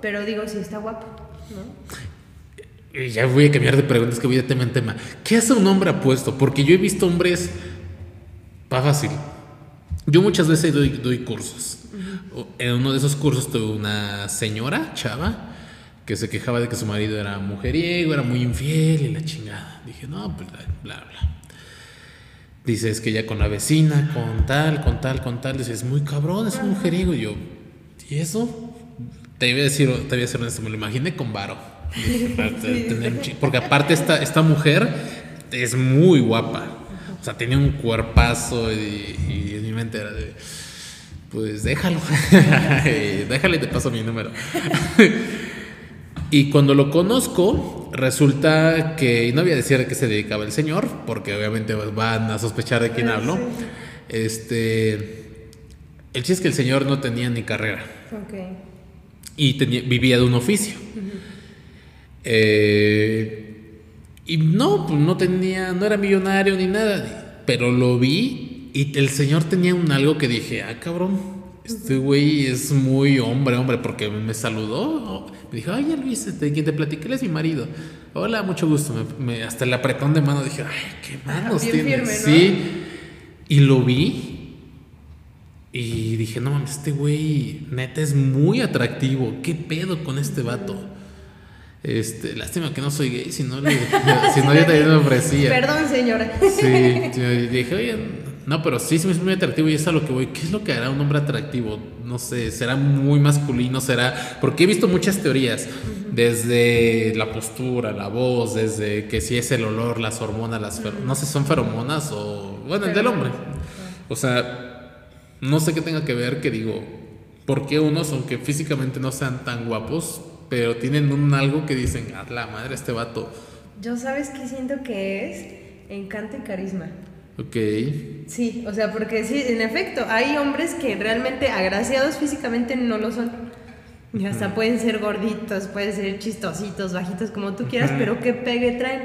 pero digo, sí está guapo, ¿no? Y Ya voy a cambiar de preguntas que voy de tema en tema. ¿Qué hace un hombre apuesto? Porque yo he visto hombres. Pa' fácil. Yo muchas veces doy, doy cursos. O- En uno de esos cursos tuve una señora, chava, que se quejaba de que su marido era mujeriego, era muy infiel y la chingada. Dije, no, pues bla, bla, bla. Dice, es que ya con la vecina, con tal, con tal, con tal. Dice, es muy cabrón, es un mujeriego. Y yo, ¿y eso? Te voy a decir, te voy a ser honesto, me lo imaginé con varo. Porque aparte esta, esta mujer es muy guapa. O sea, tiene un cuerpazo y, y en mi mente era de, pues déjalo. <laughs> Déjale y te paso mi número. <laughs> Y cuando lo conozco, resulta que, y no voy a decir a qué se dedicaba el señor, porque obviamente van a sospechar de quién Ah, hablo. Este, el chiste es que el señor no tenía ni carrera. Ok. y tenía, vivía de un oficio. Eh, y no, pues no tenía, no era millonario ni nada, pero lo vi y el señor tenía un algo que dije, ah, cabrón, este güey es muy hombre, hombre, porque me saludó. Me dijo, ay, Luis, este, quien te platiqué es mi marido. Hola, mucho gusto. Me, hasta el apretón de mano dije, ay, qué manos tiene. Sí. Y lo vi y dije, no mames, este güey neta es muy atractivo. ¿Qué pedo con este vato? Este, lástima que no soy gay, si no, le, <laughs> si no yo también me ofrecía. Perdón, señora. Sí, dije, oye, no, pero sí, sí es muy atractivo y es a lo que voy. ¿Qué es lo que hará un hombre atractivo? No sé, será muy masculino, será. Porque he visto muchas teorías, desde la postura, la voz, desde que si es el olor, las hormonas, las. No sé, son feromonas o. Bueno, el del hombre. O sea no sé qué tenga que ver que digo, ¿por qué unos, aunque físicamente no sean tan guapos, pero tienen un algo que dicen, a la madre, este vato? Yo sabes qué siento que es encanto y carisma. Ok. Sí, o sea, porque sí, en efecto, hay hombres que realmente agraciados físicamente no lo son. Y hasta pueden ser gorditos, pueden ser chistositos, bajitos, como tú quieras, pero qué pegue traen.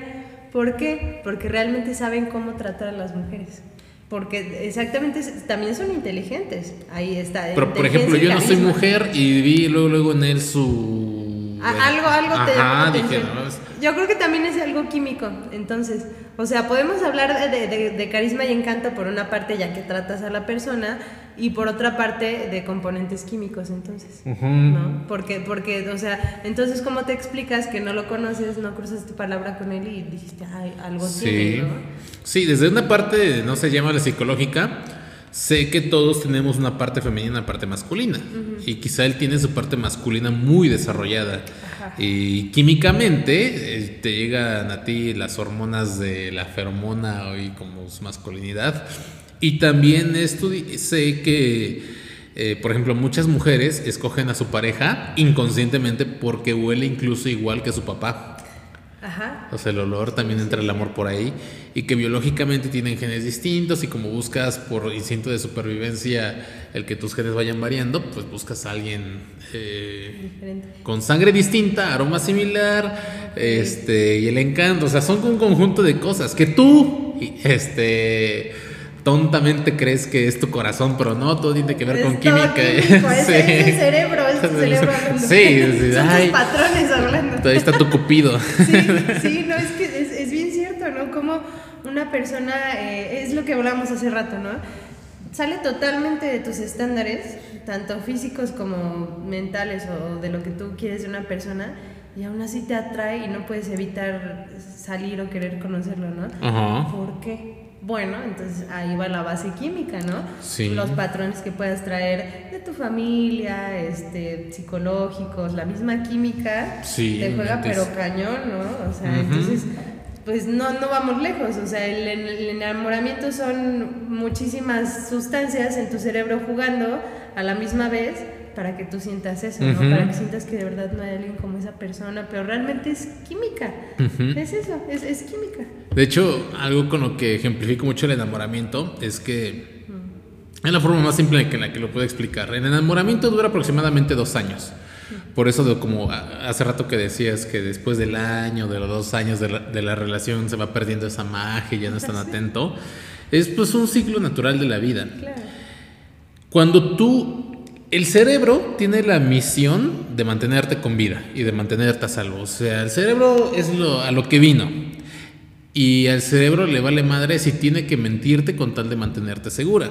¿Por qué? Porque realmente saben cómo tratar a las mujeres. Porque exactamente también son inteligentes. Ahí está. Pero por ejemplo, yo no soy mujer y vi luego, luego en él su. Algo, algo te dije, Yo creo que también es algo químico. Entonces, o sea, podemos hablar de, carisma y encanto por una parte, ya que tratas a la persona, y por otra parte, de componentes químicos, entonces. ¿No? Porque, porque, o sea, entonces, ¿cómo te explicas que no lo conoces, no cruzas tu palabra con él y dijiste, ay, algo sí. tiene, ¿no? Sí, desde una parte, no se llama la psicológica, sé que todos tenemos una parte femenina y una parte masculina. Y quizá él tiene su parte masculina muy desarrollada. Y químicamente eh, te llegan a ti las hormonas de la feromona y como su masculinidad. Y también sé que, eh, por ejemplo, muchas mujeres escogen a su pareja inconscientemente porque huele incluso igual que su papá. Ajá. O sea, el olor también entra el amor por ahí y que biológicamente tienen genes distintos y como buscas por instinto de supervivencia el que tus genes vayan variando, pues buscas a alguien eh, con sangre distinta, aroma similar, este y el encanto, o sea, son un conjunto de cosas que tú, este tontamente crees que es tu corazón, pero no, todo tiene que ver con química. <laughs> es, el cerebro, es tu cerebro hablando. Sí, sí Son tus patrones hablando. Ahí está tu cupido. Sí, <laughs> sí, no, es que es, es bien cierto, ¿no? Como una persona, eh, es lo que hablamos hace rato, ¿no? Sale totalmente de tus estándares, tanto físicos como mentales o de lo que tú quieres de una persona, y aún así te atrae y no puedes evitar salir o querer conocerlo, ¿no? Ajá. ¿Por qué? Bueno, entonces ahí va la base química, ¿no? Sí. Los patrones que puedas traer de tu familia, este, psicológicos, la misma química sí, te juega pero cañón, ¿no? O sea, entonces pues no, no vamos lejos, o sea, el, el, enamoramiento son muchísimas sustancias en tu cerebro jugando a la misma vez para que tú sientas eso, ¿no? Para que sientas que de verdad no hay alguien como esa persona, pero realmente es química, es eso, es, es, química. De hecho, algo con lo que ejemplifico mucho el enamoramiento es que es la forma más simple en la que lo puedo explicar. El enamoramiento dura aproximadamente dos años. Por eso, de como hace rato que decías que después del año, de los dos años de la, de la relación, se va perdiendo esa magia, ya no es tan atento, es pues un ciclo natural de la vida. Claro. Cuando tú el cerebro tiene la misión de mantenerte con vida y de mantenerte a salvo. O sea, el cerebro es lo, a lo que vino. Y al cerebro le vale madre si tiene que mentirte con tal de mantenerte segura.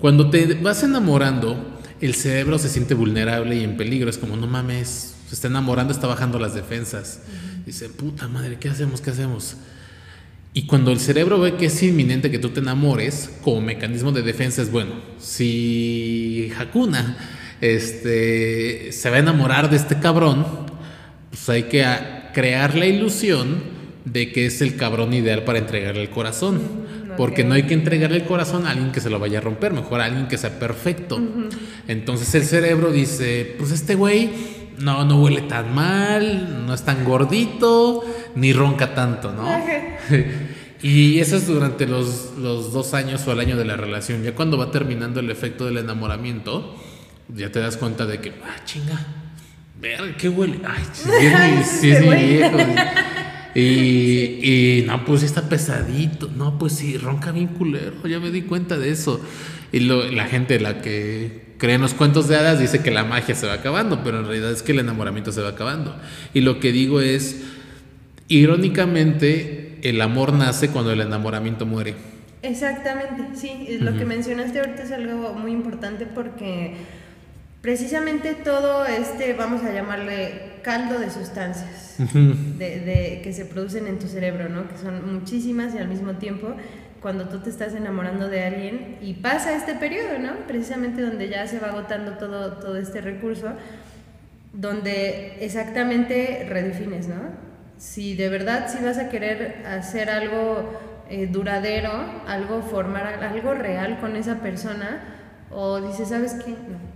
Cuando te vas enamorando, el cerebro se siente vulnerable y en peligro. Es como, no mames, se está enamorando, está bajando las defensas. Dice, puta madre, ¿qué hacemos? ¿Qué hacemos? Y cuando el cerebro ve que es inminente que tú te enamores, como mecanismo de defensa es bueno. Si Hakuna este, se va a enamorar de este cabrón, pues hay que crear la ilusión de que es el cabrón ideal para entregarle el corazón. Porque no hay que entregarle el corazón a alguien que se lo vaya a romper, mejor a alguien que sea perfecto. Entonces el cerebro dice, pues este güey no, no huele tan mal, no es tan gordito, ni ronca tanto, ¿no? <laughs> y eso es durante los, dos años o el año de la relación. Ya cuando va terminando el efecto del enamoramiento, ya te das cuenta de que, ah, chinga, Verga, qué huele. Ay, sí, es mi, <laughs> sí, es mi viejo. Y, <laughs> y no, pues está pesadito. No, pues sí, ronca bien culero. Ya me di cuenta de eso. Y lo- la gente, la que cree en los cuentos de hadas, dice que la magia se va acabando, pero en realidad es que el enamoramiento se va acabando. Y lo que digo es, irónicamente, el amor nace cuando el enamoramiento muere. Exactamente, sí, lo que mencionaste ahorita es algo muy importante porque precisamente todo este, vamos a llamarle caldo de sustancias de, de- que se producen en tu cerebro, ¿no? Que son muchísimas y al mismo tiempo cuando tú te estás enamorando de alguien y pasa este periodo, ¿no? Precisamente donde ya se va agotando todo, todo este recurso, donde exactamente redefines, ¿no? Si de verdad si vas a querer hacer algo eh, duradero, algo formar algo real con esa persona, o dices, ¿sabes qué? No.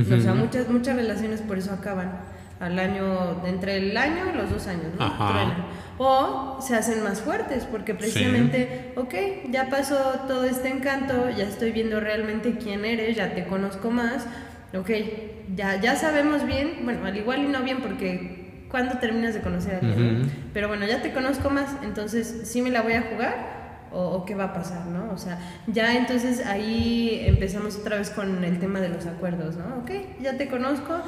O sea, muchas, muchas relaciones por eso acaban al año, entre el año y los dos años, ¿no? O se hacen más fuertes, porque precisamente, ok, ya pasó todo este encanto, ya estoy viendo realmente quién eres, ya te conozco más, ok, ya, ya sabemos bien, bueno, al igual y no bien, porque cuando terminas de conocer a alguien. Ujú. pero bueno, ya te conozco más, entonces sí me la voy a jugar. O, qué va a pasar, ¿no? O sea, ya entonces ahí empezamos otra vez con el tema de los acuerdos, ¿no? Ok, ya te conozco,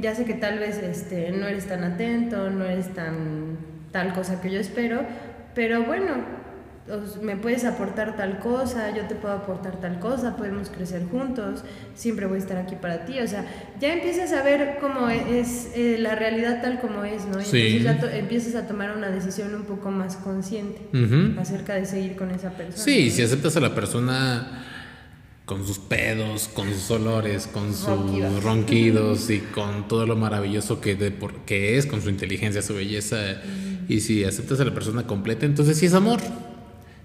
ya sé que tal vez este, no eres tan atento, no eres tan tal cosa que yo espero, pero bueno, me puedes aportar tal cosa, yo te puedo aportar tal cosa, podemos crecer juntos, siempre voy a estar aquí para ti, o sea, ya empiezas a ver cómo es eh, la realidad tal como es, ¿no? Y Sí. entonces ya to- empiezas a tomar una decisión un poco más consciente acerca de seguir con esa persona. Sí, ¿no? si aceptas a la persona con sus pedos, con sus olores, con sus Ronquidos. ronquidos y <laughs> con todo lo maravilloso que, de por- que es, con su inteligencia, su belleza, y si aceptas a la persona completa, entonces sí es amor,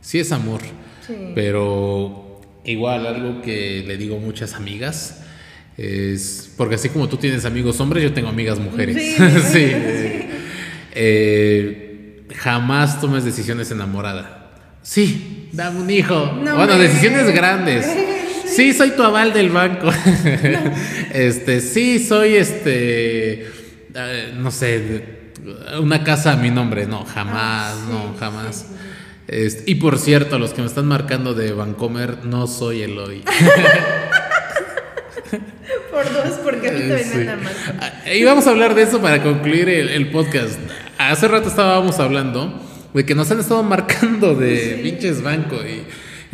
sí es amor. Sí. Pero igual algo que le digo a muchas amigas es, porque así como tú tienes amigos hombres, yo tengo amigas mujeres. Sí, <laughs> eh, eh, jamás tomes decisiones enamorada. Sí, dame un hijo. No, bueno, decisiones grandes. <laughs> Sí, soy tu aval del banco. este, sí, soy este, eh, no sé, una casa a mi nombre. No, jamás, Ah, sí, no, jamás. sí. Este, y por cierto, los que me están marcando de Vancomer, no soy Eloy. <laughs> Por dos, porque a mí también Sí. me andan. Ah, Y vamos a hablar de eso para concluir el, el podcast. Hace rato estábamos hablando de que nos han estado marcando de pinches banco y,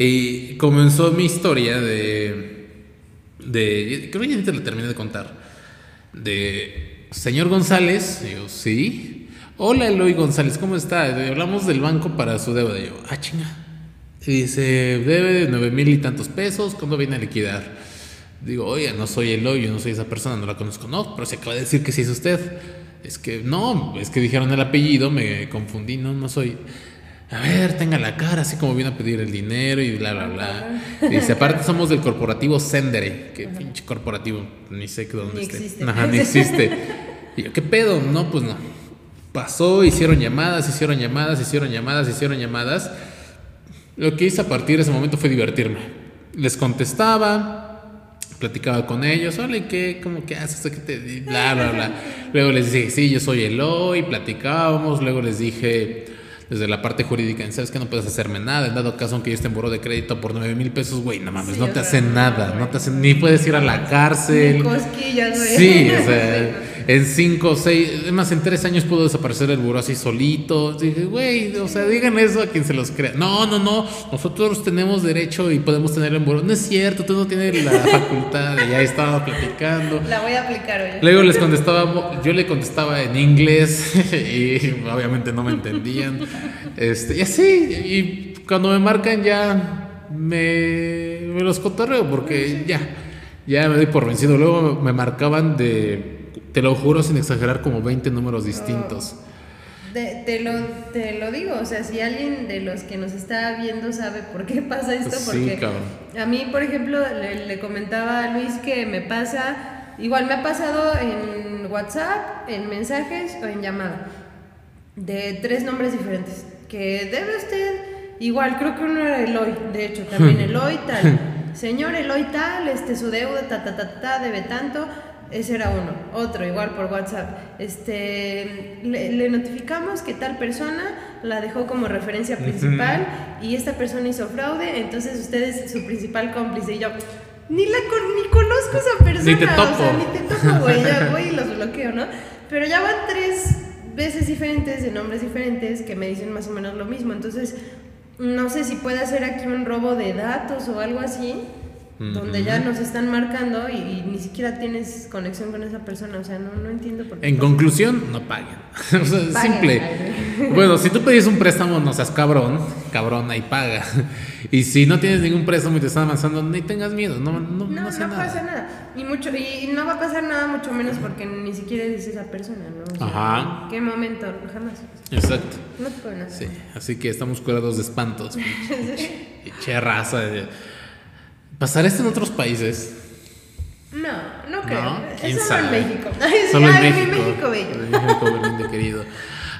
y comenzó mi historia de, de creo que ya ni te la terminé de contar de señor González yo sí hola Eloy González cómo está hablamos del banco para su deuda y yo ah chinga y dice debe de nueve mil y tantos pesos ¿cuándo viene a liquidar? Digo, oye, no soy Eloy, yo no soy esa persona, no la conozco. No, pero se acaba de decir que sí es usted. Es que no, es que dijeron el apellido, me confundí, no, no soy. A ver, tenga la cara, así como vino a pedir el dinero y bla, bla, bla. Dice, aparte somos del corporativo Sendere, que pinche corporativo, ni sé que dónde Ni existe. Ajá, ni existe. Y yo, ¿qué pedo? No, pues no. Pasó, hicieron llamadas, hicieron llamadas, hicieron llamadas, hicieron llamadas. Lo que hice a partir de ese momento fue divertirme. Les contestaba, platicaba con ellos, hola, ¿qué? ¿Cómo que haces? ¿Qué te di-?" Bla, bla, bla. <laughs> Luego les dije, sí, yo soy Eloy, platicábamos. Luego les dije, desde la parte jurídica, ¿sabes que no puedes hacerme nada? En dado caso, aunque yo esté en buró de crédito por 9 mil pesos, güey, no mames, Sí, no te hacen nada, no te hacen, ni puedes ir a la cárcel. Ni cosquillas, güey. Sí, o sea, <laughs> en cinco o seis, es más, en tres años pudo desaparecer el buró así solito. Dije, güey, o sea, digan eso a quien se los crea. No, no, no, nosotros tenemos derecho y podemos tener el buró. No es cierto, tú no tienes la <laughs> facultad. Y ya estaba platicando. La voy a aplicar hoy. Luego les contestaba, yo le contestaba en inglés <laughs> y obviamente no me entendían. Este, y así, y cuando me marcan ya me, me los cotorreo porque ya, ya me doy por vencido. Luego me marcaban de, te lo juro sin exagerar, como 20 números distintos. Te, lo, te lo digo, o sea, si alguien de los que nos está viendo sabe por qué <laughs> pasa esto, porque a mí, por ejemplo, le, le comentaba a Luis que me pasa, igual me ha pasado en WhatsApp, en mensajes o en llamada, de tres nombres diferentes, que debe usted, igual, creo que uno era Eloy, de hecho, también <laughs> Eloy tal, señor Eloy tal, este, su deuda, ta, ta, ta, ta, debe tanto, Ese era uno. Otro, igual por WhatsApp. Este, le, le notificamos que tal persona la dejó como referencia principal y esta persona hizo fraude, entonces usted es su principal cómplice. Y yo, ni, la, con- ni conozco a esa persona. Ni te O topo. sea, ni te topo, güey. Ya <laughs> voy y los bloqueo, ¿no? Pero ya van tres veces diferentes, de nombres diferentes, que me dicen más o menos lo mismo. Entonces, no sé si puede hacer aquí un robo de datos o algo así, donde ya nos están marcando y, y ni siquiera tienes conexión con esa persona. O sea, no, no entiendo por qué. En conclusión, no paguen. <laughs> o sea, Paguen, simple. paguen. Bueno, si tú pedís un préstamo, no seas cabrón, cabrón, ahí paga. Y si no tienes ningún préstamo y te están avanzando, ni tengas miedo, no, no, no, No, nada. pasa nada. Y, mucho, y no va a pasar nada, mucho menos porque ni siquiera es esa persona, ¿no? O sea, Ajá. ¿en ¿Qué momento? Jamás. Exacto. No te pueden hacer. Sí, así que estamos curados de espantos. <laughs> pinche raza. de- ¿Pasará esto en otros países? No, no creo. ¿No? Es ¿Quién solo sabe? <laughs> en México. Solo en México. México bello. México lindo, querido.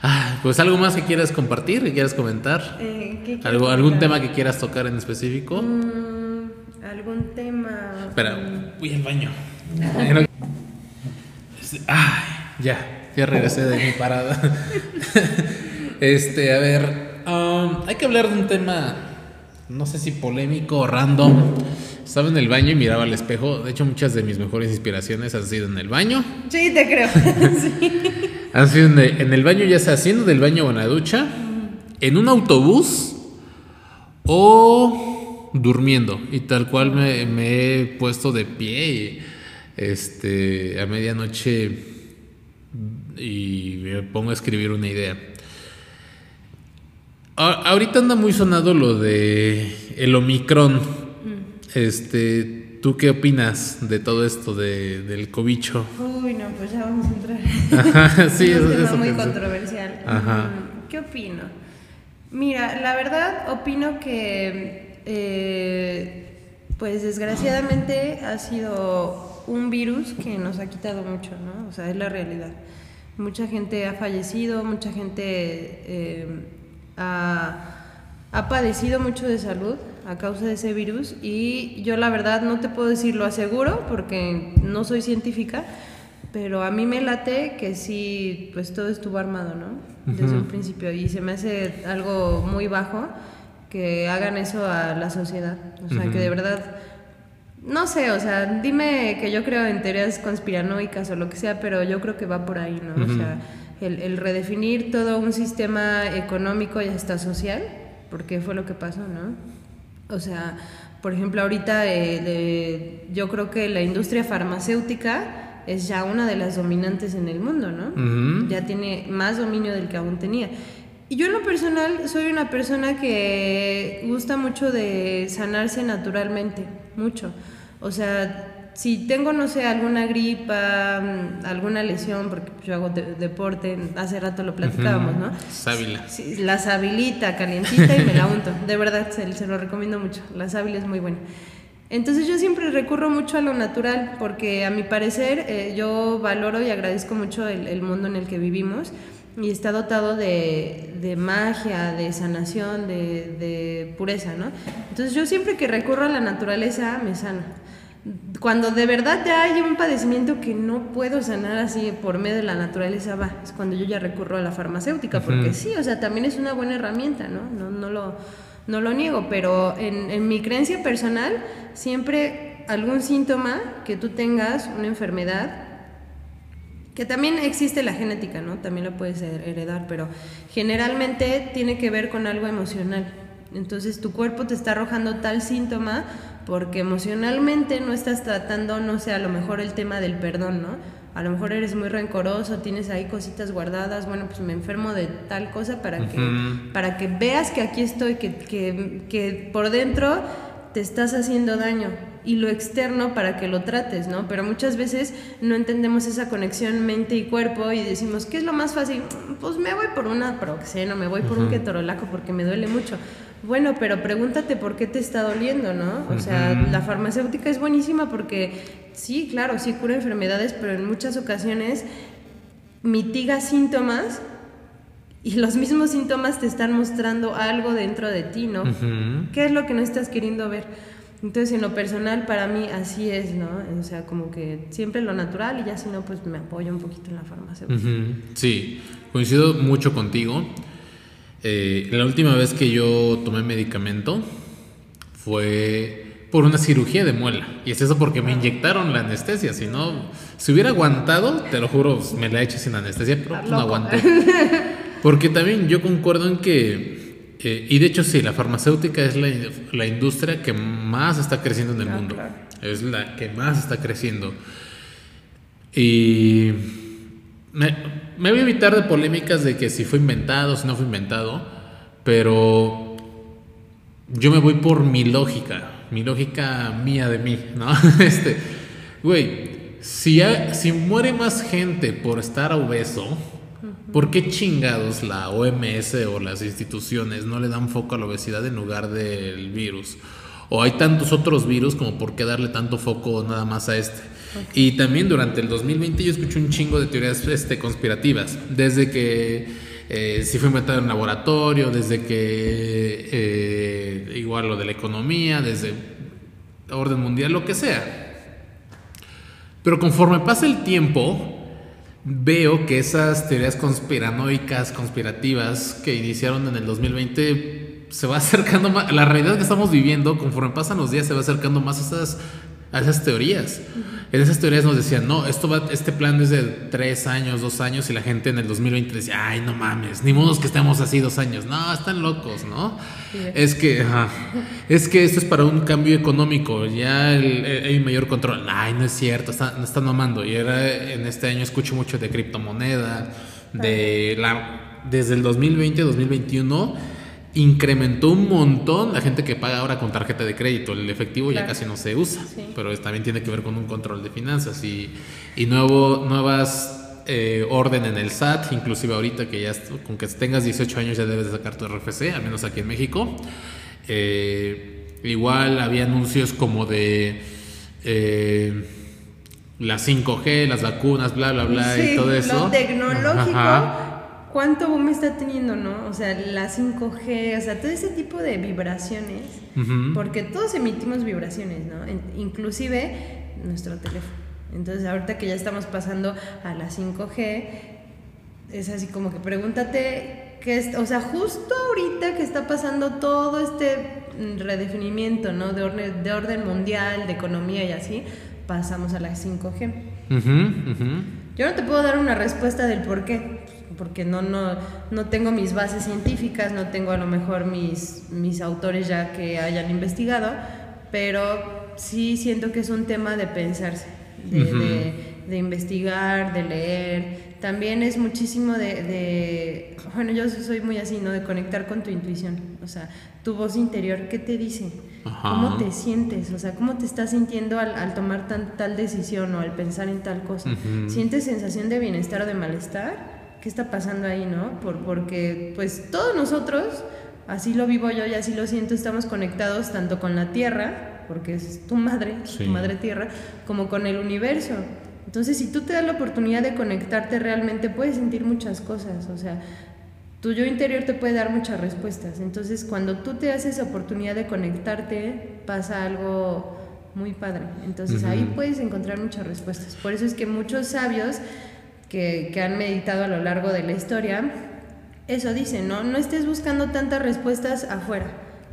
Ah, pues algo más que quieras compartir, que quieras comentar. Eh, ¿qué quieres ¿Algo, ¿Algún tema que quieras tocar en específico? Mm, ¿Algún tema? Espera, voy al baño. Ay, ya, ya regresé de mi parada. <laughs> Este, a ver, um, hay que hablar de un tema, no sé si polémico o random. Estaba en el baño y miraba al espejo. De hecho, muchas de mis mejores inspiraciones han sido en el baño. Sí, te creo. <laughs> sí. Han sido en el, en el baño, ya sea haciendo del baño o en la ducha, en un autobús o durmiendo. Y tal cual me, me he puesto de pie y, este, a medianoche y me pongo a escribir una idea. A- ahorita anda muy sonado lo de el Omicron. Este, ¿tú qué opinas de todo esto de, del cobicho? Uy, no, pues ya vamos a entrar. <laughs> Ajá, sí, <laughs> es un tema eso muy pensé. controversial. Ajá. Mm, ¿Qué opino? Mira, la verdad opino que, eh, pues desgraciadamente ha sido un virus que nos ha quitado mucho, ¿no? O sea, es la realidad. Mucha gente ha fallecido, mucha gente eh, ha, ha padecido mucho de salud a causa de ese virus y yo la verdad no te puedo decir lo aseguro porque no soy científica, pero a mí me late que sí, pues todo estuvo armado, ¿no? Desde un principio y se me hace algo muy bajo que hagan eso a la sociedad, o sea, que de verdad no sé, o sea, dime que yo creo en teorías conspiranoicas o lo que sea, pero yo creo que va por ahí, ¿no? O sea, el, el redefinir todo un sistema económico y hasta social, porque fue lo que pasó, ¿no? O sea, por ejemplo, ahorita eh, de- yo creo que la industria farmacéutica es ya una de las dominantes en el mundo, ¿no? Ya tiene más dominio del que aún tenía. Y yo en lo personal soy una persona que gusta mucho de sanarse naturalmente, mucho. O sea, si tengo, no sé, alguna gripa, mm, alguna lesión, porque yo hago de- deporte, hace rato lo platicábamos, ¿no? Sábila. Sí, la sabilita calientita y me la unto. De verdad, se, se lo recomiendo mucho. La sábila es muy buena. Entonces yo siempre recurro mucho a lo natural porque a mi parecer eh, yo valoro y agradezco mucho el, el mundo en el que vivimos y está dotado de, de magia, de sanación, de, de pureza, ¿no? Entonces yo siempre que recurro a la naturaleza me sano. Cuando de verdad ya hay un padecimiento que no puedo sanar así por medio de la naturaleza, va, es cuando yo ya recurro a la farmacéutica, porque sí, o sea, también es una buena herramienta, ¿no? No, no, lo, no lo niego, pero en, en mi creencia personal, siempre algún síntoma que tú tengas, una enfermedad, que también existe la genética, ¿no? También lo puedes her- heredar, pero generalmente tiene que ver con algo emocional. Entonces tu cuerpo te está arrojando tal síntoma porque emocionalmente no estás tratando, no sé, a lo mejor el tema del perdón, ¿no? A lo mejor eres muy rencoroso, tienes ahí cositas guardadas, bueno, pues me enfermo de tal cosa para que, para que veas que aquí estoy, que, que, que por dentro te estás haciendo daño y lo externo para que lo trates, ¿no? Pero muchas veces no entendemos esa conexión mente y cuerpo y decimos, ¿qué es lo más fácil? Pues me voy por una proxeno, me voy por un ketorolaco porque me duele mucho. Bueno, pero pregúntate por qué te está doliendo, ¿no? O sea, la farmacéutica es buenísima porque sí, claro, sí cura enfermedades, pero en muchas ocasiones mitiga síntomas y <laughs> los mismos síntomas te están mostrando algo dentro de ti, ¿no? ¿Qué es lo que no estás queriendo ver? Entonces, en lo personal, para mí así es, ¿no? O sea, como que siempre lo natural y ya si no, pues me apoyo un poquito en la farmacia. Sí, coincido mucho contigo. Eh, la última vez que yo tomé medicamento fue por una cirugía de muela. Y es eso porque me inyectaron la anestesia. Si no, si hubiera aguantado, te lo juro, me la he hecho sin anestesia, pero no aguanté. <laughs> Porque también yo concuerdo en que eh, y de hecho sí, la farmacéutica es la, industria que más está creciendo en el ah, mundo. Es la que más está creciendo. Y me, me, voy a evitar de polémicas de que si fue inventado, si no fue inventado, pero yo me voy por mi lógica, mi lógica mía de mí, ¿no? <laughs> este, güey, si, si muere más gente por estar obeso, ¿Por qué chingados la OMS o las instituciones no le dan foco a la obesidad en lugar del virus? O hay tantos otros virus como por qué darle tanto foco nada más a este. Y también durante el 2020 yo escuché un chingo de teorías este, conspirativas. Desde que eh, si fue inventado en laboratorio, desde que eh, igual lo de la economía, desde orden mundial, lo que sea. Pero conforme pasa el tiempo, veo que esas teorías conspiranoicas, conspirativas que iniciaron en el 2020 se va acercando más, la realidad que estamos viviendo, conforme pasan los días, se va acercando más a esas a esas teorías. En esas teorías nos decían, no, esto va, este plan es de tres años, dos años, y la gente en el 2020 decía, ay, no mames, ni modos que estemos así dos años. No, están locos, ¿no? Es que, es que esto es para un cambio económico, ya hay mayor control. Ay, no es cierto, están, están mamando. Y era, en este año escucho mucho de criptomoneda, de la, desde el 2020, 2021 incrementó un montón la gente que paga ahora con tarjeta de crédito. El efectivo ya casi no se usa, pero también tiene que ver con un control de finanzas y, y nuevo, nuevas eh, orden en el SAT, inclusive ahorita que ya con que tengas 18 años ya debes de sacar tu RFC, al menos aquí en México. Eh, igual había anuncios como de... Eh, la 5G, las vacunas, bla, bla, bla, y todo eso. Lo tecnológico cuánto boom está teniendo, ¿no? O sea, la 5G, o sea, todo ese tipo de vibraciones, porque todos emitimos vibraciones, ¿no? inclusive nuestro teléfono. Entonces, ahorita que ya estamos pasando a la 5G, es así como que pregúntate, qué es, o sea, justo ahorita que está pasando todo este redefinimiento, ¿no? De orden, de orden mundial, de economía y así, pasamos a la 5G. Yo no te puedo dar una respuesta del por qué, porque no, no, no tengo mis bases científicas, no tengo a lo mejor mis, mis autores ya que hayan investigado, pero sí siento que es un tema de pensarse, de, investigar, de leer. También es muchísimo de, bueno, yo soy muy así, ¿no? De conectar con tu intuición, o sea, tu voz interior, ¿qué te dice? ¿Cómo te sientes? O sea, ¿cómo te estás sintiendo al, tomar tan, tal decisión o al pensar en tal cosa? ¿Sientes sensación de bienestar o de malestar? Qué está pasando ahí, ¿no? Por, porque pues todos nosotros, así lo vivo yo y así lo siento, estamos conectados tanto con la Tierra, porque es tu madre, tu madre Tierra, como con el universo. Entonces, si tú te das la oportunidad de conectarte realmente, puedes sentir muchas cosas, o sea, tu yo interior te puede dar muchas respuestas. Entonces, cuando tú te haces esa oportunidad de conectarte, pasa algo muy padre. Entonces, ahí puedes encontrar muchas respuestas. Por eso es que muchos sabios que, han meditado a lo largo de la historia, eso dicen, ¿no? No estés buscando tantas respuestas afuera,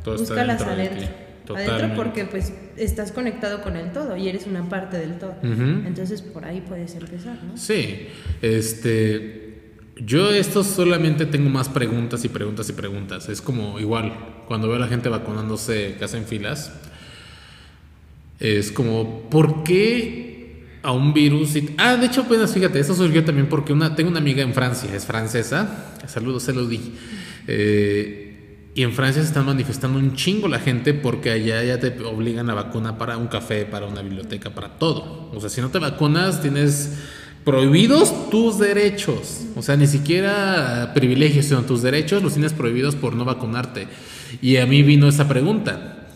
búscalas adentro. Adentro porque pues estás conectado con el todo y eres una parte del todo. Entonces por ahí puedes empezar, ¿no? Sí, este... Yo esto solamente tengo más preguntas y preguntas y preguntas. Es como igual, cuando veo a la gente vacunándose que hacen filas, es como, ¿por qué a un virus. ah, de hecho, pues fíjate, eso surgió también porque una, tengo una amiga en Francia, es francesa. Saludos, se lo di. Eh, y en Francia se están manifestando un chingo la gente porque allá ya te obligan a vacuna para un café, para una biblioteca, para todo. O sea, si no te vacunas, tienes prohibidos tus derechos. O sea, ni siquiera privilegios, sino tus derechos los tienes prohibidos por no vacunarte. Y a mí vino esa pregunta.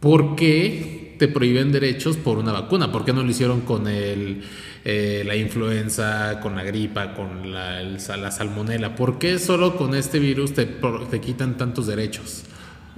¿Por qué te prohíben derechos por una vacuna. ¿Por qué no lo hicieron con el, eh, la influenza, con la gripa, con la, la salmonela? ¿Por qué solo con este virus te, te quitan tantos derechos?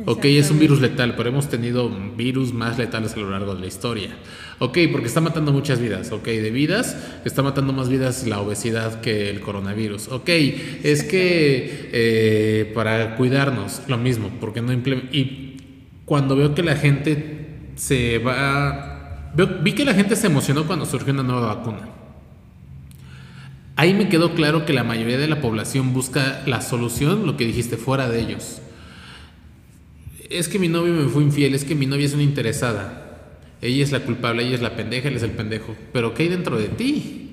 Ok, es un virus letal, pero hemos tenido virus más letales a lo largo de la historia. Ok, porque está matando muchas vidas. Ok, de vidas, está matando más vidas la obesidad que el coronavirus. Ok, es que eh, para cuidarnos, lo mismo, porque no Y cuando veo que la gente se va... vi que la gente se emocionó cuando surgió una nueva vacuna. Ahí me quedó claro que la mayoría de la población busca la solución, lo que dijiste, fuera de ellos es que mi novio me fue infiel, es que mi novia es una interesada. Ella es la culpable, ella es la pendeja, él es el pendejo. Pero ¿qué hay dentro de ti?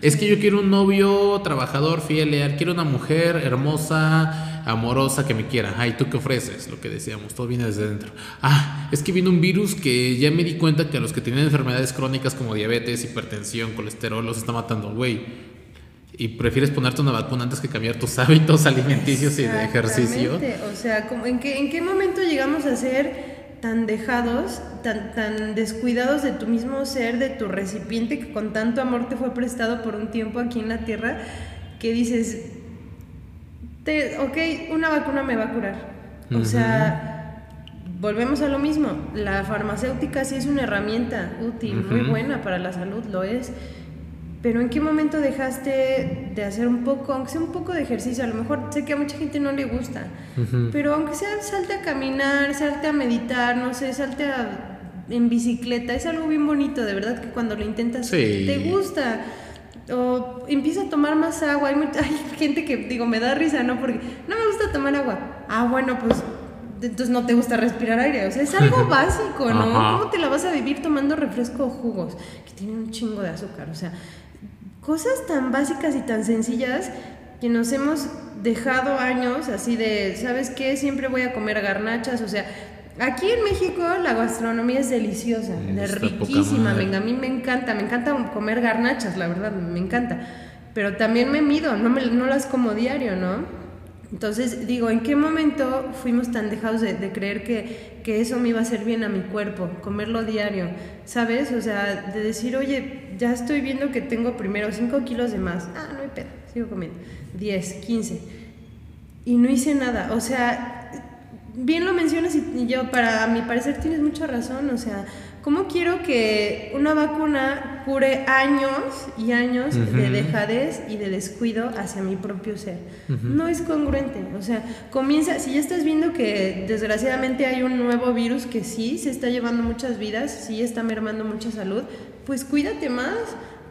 Es que yo quiero un novio trabajador, fiel, leal. Quiero una mujer hermosa, amorosa, que me quiera. Ay, ¿tú qué ofreces? Lo que decíamos, todo viene desde dentro. Ah, es que viene un virus que ya me di cuenta que a los que tienen enfermedades crónicas como diabetes, hipertensión, colesterol, los está matando. Güey, y prefieres ponerte una vacuna antes que cambiar tus <laughs> hábitos alimenticios y de ejercicio. O sea, ¿en qué, ¿en qué momento llegamos a ser tan dejados, tan, tan descuidados de tu mismo ser, de tu recipiente que con tanto amor te fue prestado por un tiempo aquí en la tierra, que dices, te, ok, una vacuna me va a curar. O sea, volvemos a lo mismo, la farmacéutica sí es una herramienta útil, muy buena para la salud, lo es pero ¿en qué momento dejaste de hacer un poco, aunque sea un poco de ejercicio? A lo mejor sé que a mucha gente no le gusta, pero aunque sea salte a caminar, salte a meditar, no sé, salte a, en bicicleta, es algo bien bonito, de verdad que cuando lo intentas te gusta. O empieza a tomar más agua. Hay, <laughs> hay gente que, digo, me da risa, ¿no? Porque no me gusta tomar agua. Ah, bueno, pues entonces no te gusta respirar aire. O sea, es algo <laughs> básico, ¿no? ¿Cómo te la vas a vivir tomando refresco o jugos que tienen un chingo de azúcar? O sea, cosas tan básicas y tan sencillas que nos hemos dejado años así de, ¿sabes qué? Siempre voy a comer garnachas, o sea, aquí en México la gastronomía es deliciosa, es riquísima, venga, a mí me encanta, me encanta comer garnachas, la verdad, me encanta, pero también me mido, no, me, no las como diario, ¿no? Entonces digo, ¿en qué momento fuimos tan dejados de, creer que, que, eso me iba a hacer bien a mi cuerpo, comerlo diario? ¿Sabes? O sea, de decir, oye, ya estoy viendo que tengo primero 5 kilos de más. Ah, no hay pedo, sigo comiendo. 10, 15. Y no hice nada. O sea, bien lo mencionas y yo, para mi parecer, tienes mucha razón. O sea, ¿Cómo quiero que una vacuna cure años y años de dejadez y de descuido hacia mi propio ser? No es congruente. O sea, comienza, si ya estás viendo que desgraciadamente hay un nuevo virus que sí se está llevando muchas vidas, sí está mermando mucha salud, pues cuídate más.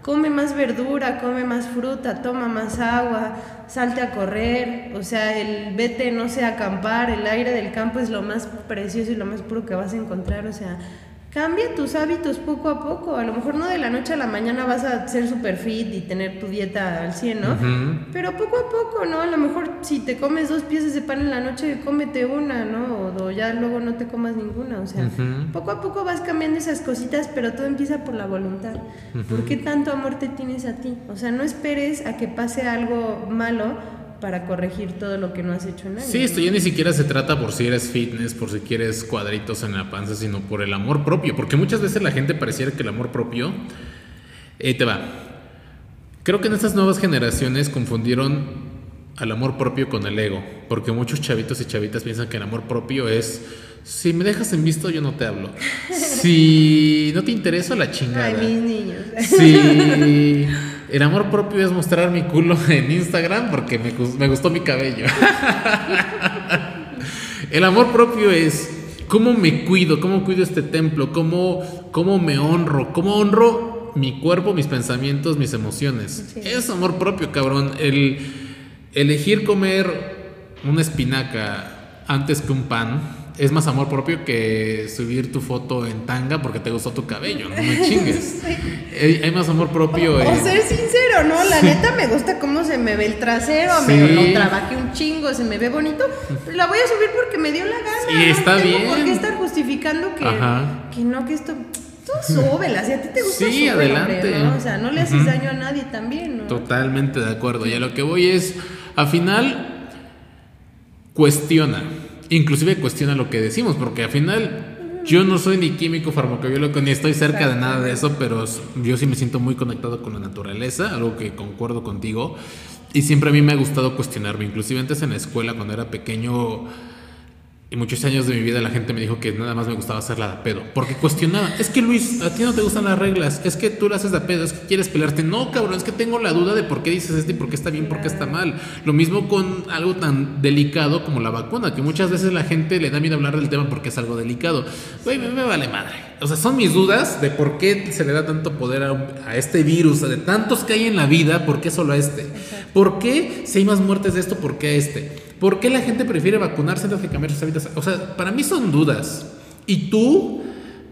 Come más verdura, come más fruta, toma más agua, salte a correr, o sea, el vete, no sé, acampar, el aire del campo es lo más precioso y lo más puro que vas a encontrar, o sea, Cambia tus hábitos poco a poco. A lo mejor no de la noche a la mañana vas a ser super fit y tener tu dieta al 100, ¿no? Pero poco a poco, ¿no? A lo mejor si te comes dos piezas de pan en la noche, cómete una, ¿no? O, ya luego no te comas ninguna. O sea, poco a poco vas cambiando esas cositas, pero todo empieza por la voluntad. ¿Por qué tanto amor te tienes a ti? O sea, no esperes a que pase algo malo para corregir todo lo que no has hecho en años. Sí, esto ya ni siquiera se trata por si eres fitness, por si quieres cuadritos en la panza, sino por el amor propio. Porque muchas veces la gente pareciera que el amor propio. Eh, te va. Creo que en estas nuevas generaciones confundieron al amor propio con el ego. Porque muchos chavitos y chavitas piensan que el amor propio es. Si me dejas en visto, yo no te hablo. <laughs> Si no te interesa, la chingada. Ay, mis niños. Si <laughs> el amor propio es mostrar mi culo <laughs> en Instagram porque me, gustó mi cabello. <laughs> El amor propio es cómo me cuido, cómo cuido este templo, cómo, cómo me honro, cómo honro mi cuerpo, mis pensamientos, mis emociones. Es amor propio, cabrón. El elegir comer una espinaca antes que un pan es más amor propio que subir tu foto en tanga porque te gustó tu cabello, no me chingues. <laughs> hay, más amor propio. O, ser sincero, ¿no? La neta me gusta cómo se me ve el trasero, me lo trabajé un chingo, se me ve bonito. La voy a subir porque me dio la gana. Sí, está bien. ¿Por qué estar justificando que, que no, que esto... Tú súbela, si a ti te gusta Sí, adelante. O sea, no le haces daño a nadie también, ¿no? Totalmente de acuerdo. Y a lo que voy es, al final, cuestiona inclusive cuestiona lo que decimos, porque al final yo no soy ni químico farmacobiólogo ni estoy cerca de nada de eso, pero yo sí me siento muy conectado con la naturaleza, algo que concuerdo contigo. Y siempre a mí me ha gustado cuestionarme, inclusive antes en la escuela cuando era pequeño Y muchos años de mi vida la gente me dijo que nada más me gustaba hacerla de pedo. Porque cuestionaba, es que Luis, a ti no te gustan las reglas, es que tú la haces de pedo, es que quieres pelearte. No, cabrón, es que tengo la duda de por qué dices esto y por qué está bien, por qué está mal. Lo mismo con algo tan delicado como la vacuna, que muchas veces la gente le da miedo hablar del tema porque es algo delicado. Güey, me, me vale madre. O sea, son mis dudas de por qué se le da tanto poder a, un- a este virus, de tantos que hay en la vida, ¿por qué solo a este? ¿Por qué si hay más muertes de esto, por qué a este? ¿Por qué la gente prefiere vacunarse antes de cambiar sus hábitos? O sea, para mí son dudas. Y tú,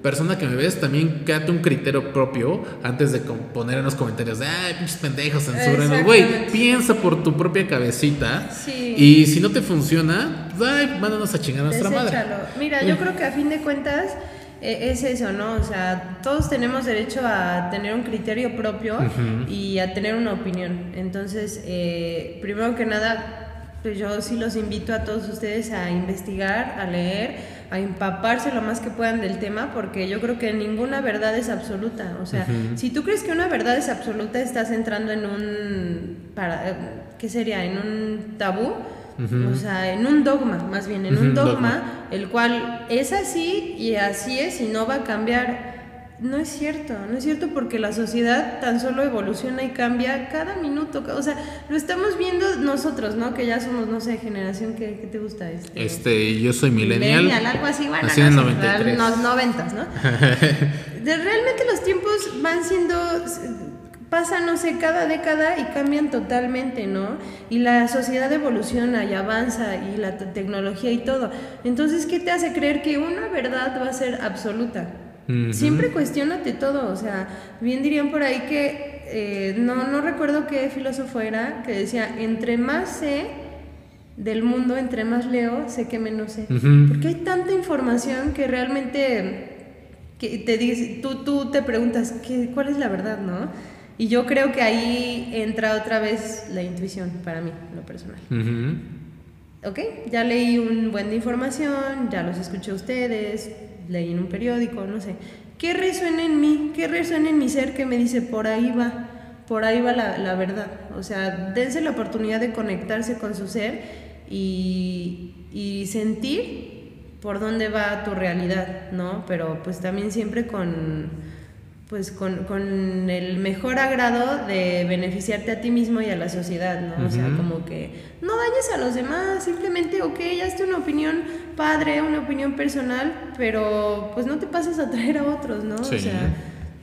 persona que me ves, también quédate un criterio propio antes de poner en los comentarios de, ay, pinches pendejos, censuren. Güey, piensa por tu propia cabecita. Sí. Y si no te funciona, ay, mándanos a chingar a nuestra madre. Mira, yo creo que a fin de cuentas eh, es eso, ¿no? O sea, todos tenemos derecho a tener un criterio propio y a tener una opinión. Entonces, eh, primero que nada, pues yo sí los invito a todos ustedes a investigar, a leer, a empaparse lo más que puedan del tema, porque yo creo que ninguna verdad es absoluta. O sea, si tú crees que una verdad es absoluta, estás entrando en un, para, eh, ¿qué sería? En un tabú. O sea, en un dogma, más bien, en un dogma, dogma. el cual es así y así es y no va a cambiar. No es cierto, no es cierto porque la sociedad tan solo evoluciona y cambia cada minuto. O sea, lo estamos viendo nosotros, ¿no? Que ya somos, no sé, generación que, ¿qué te gusta este. Este, yo soy millennial. algo así, bueno, en no, sé, 93. no- noventas, ¿no? <laughs> Realmente los tiempos van siendo pasa no sé cada década y cambian totalmente no y la sociedad evoluciona y avanza y la te- tecnología y todo entonces qué te hace creer que una verdad va a ser absoluta Ujú. siempre cuestionate todo o sea bien dirían por ahí que eh, no no recuerdo qué filósofo era que decía entre más sé del mundo entre más leo sé que menos sé Ujú. porque hay tanta información que realmente que te dices, tú, tú te preguntas ¿qué, cuál es la verdad, ¿no? Y yo creo que ahí entra otra vez la intuición para mí, lo personal. Ujú. ¿Ok? Ya leí un buen de información, ya los escuché a ustedes, leí en un periódico, no sé. ¿Qué resuena en mí? ¿Qué resuena en mi ser que me dice por ahí va? Por ahí va la, la verdad. O sea, dense la oportunidad de conectarse con su ser y, y sentir por dónde va tu realidad, ¿no? Pero pues también siempre con, pues con, con el mejor agrado de beneficiarte a ti mismo y a la sociedad, ¿no? O sea, como que no dañes a los demás, simplemente, ok, hazte una opinión padre, una opinión personal, pero pues no te pases a traer a otros, ¿no? Sí. O sea,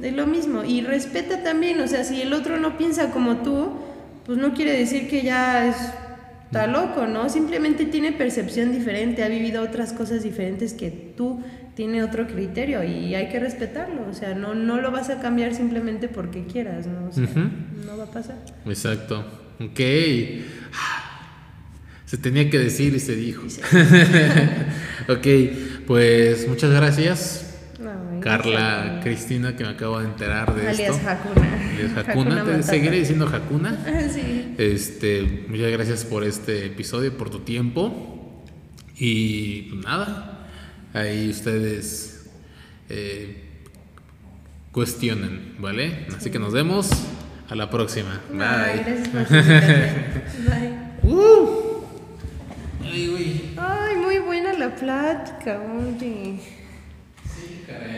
es lo mismo. Y respeta también, o sea, si el otro no piensa como tú, pues no quiere decir que ya es está loco, ¿no? Simplemente tiene percepción diferente, ha vivido otras cosas diferentes que tú, tiene otro criterio y hay que respetarlo, o sea, no, no lo vas a cambiar simplemente porque quieras, ¿no? O sea, Ujú. no va a pasar. Exacto. Ok. Se tenía que decir y se dijo. <laughs> ok, pues muchas gracias. Carla. Cristina, que me acabo de enterar de Alias esto. Hakuna. Alias Hakuna. Te seguiré diciendo Hakuna. <laughs> sí. Este, muchas gracias por este episodio, por tu tiempo. Y pues, nada, ahí ustedes eh, cuestionen, ¿vale? Así que nos vemos a la próxima. Bye. gracias por <laughs> su invitación. Bye. Ay, güey. Ay, muy buena la plática, oye. Sí, caray.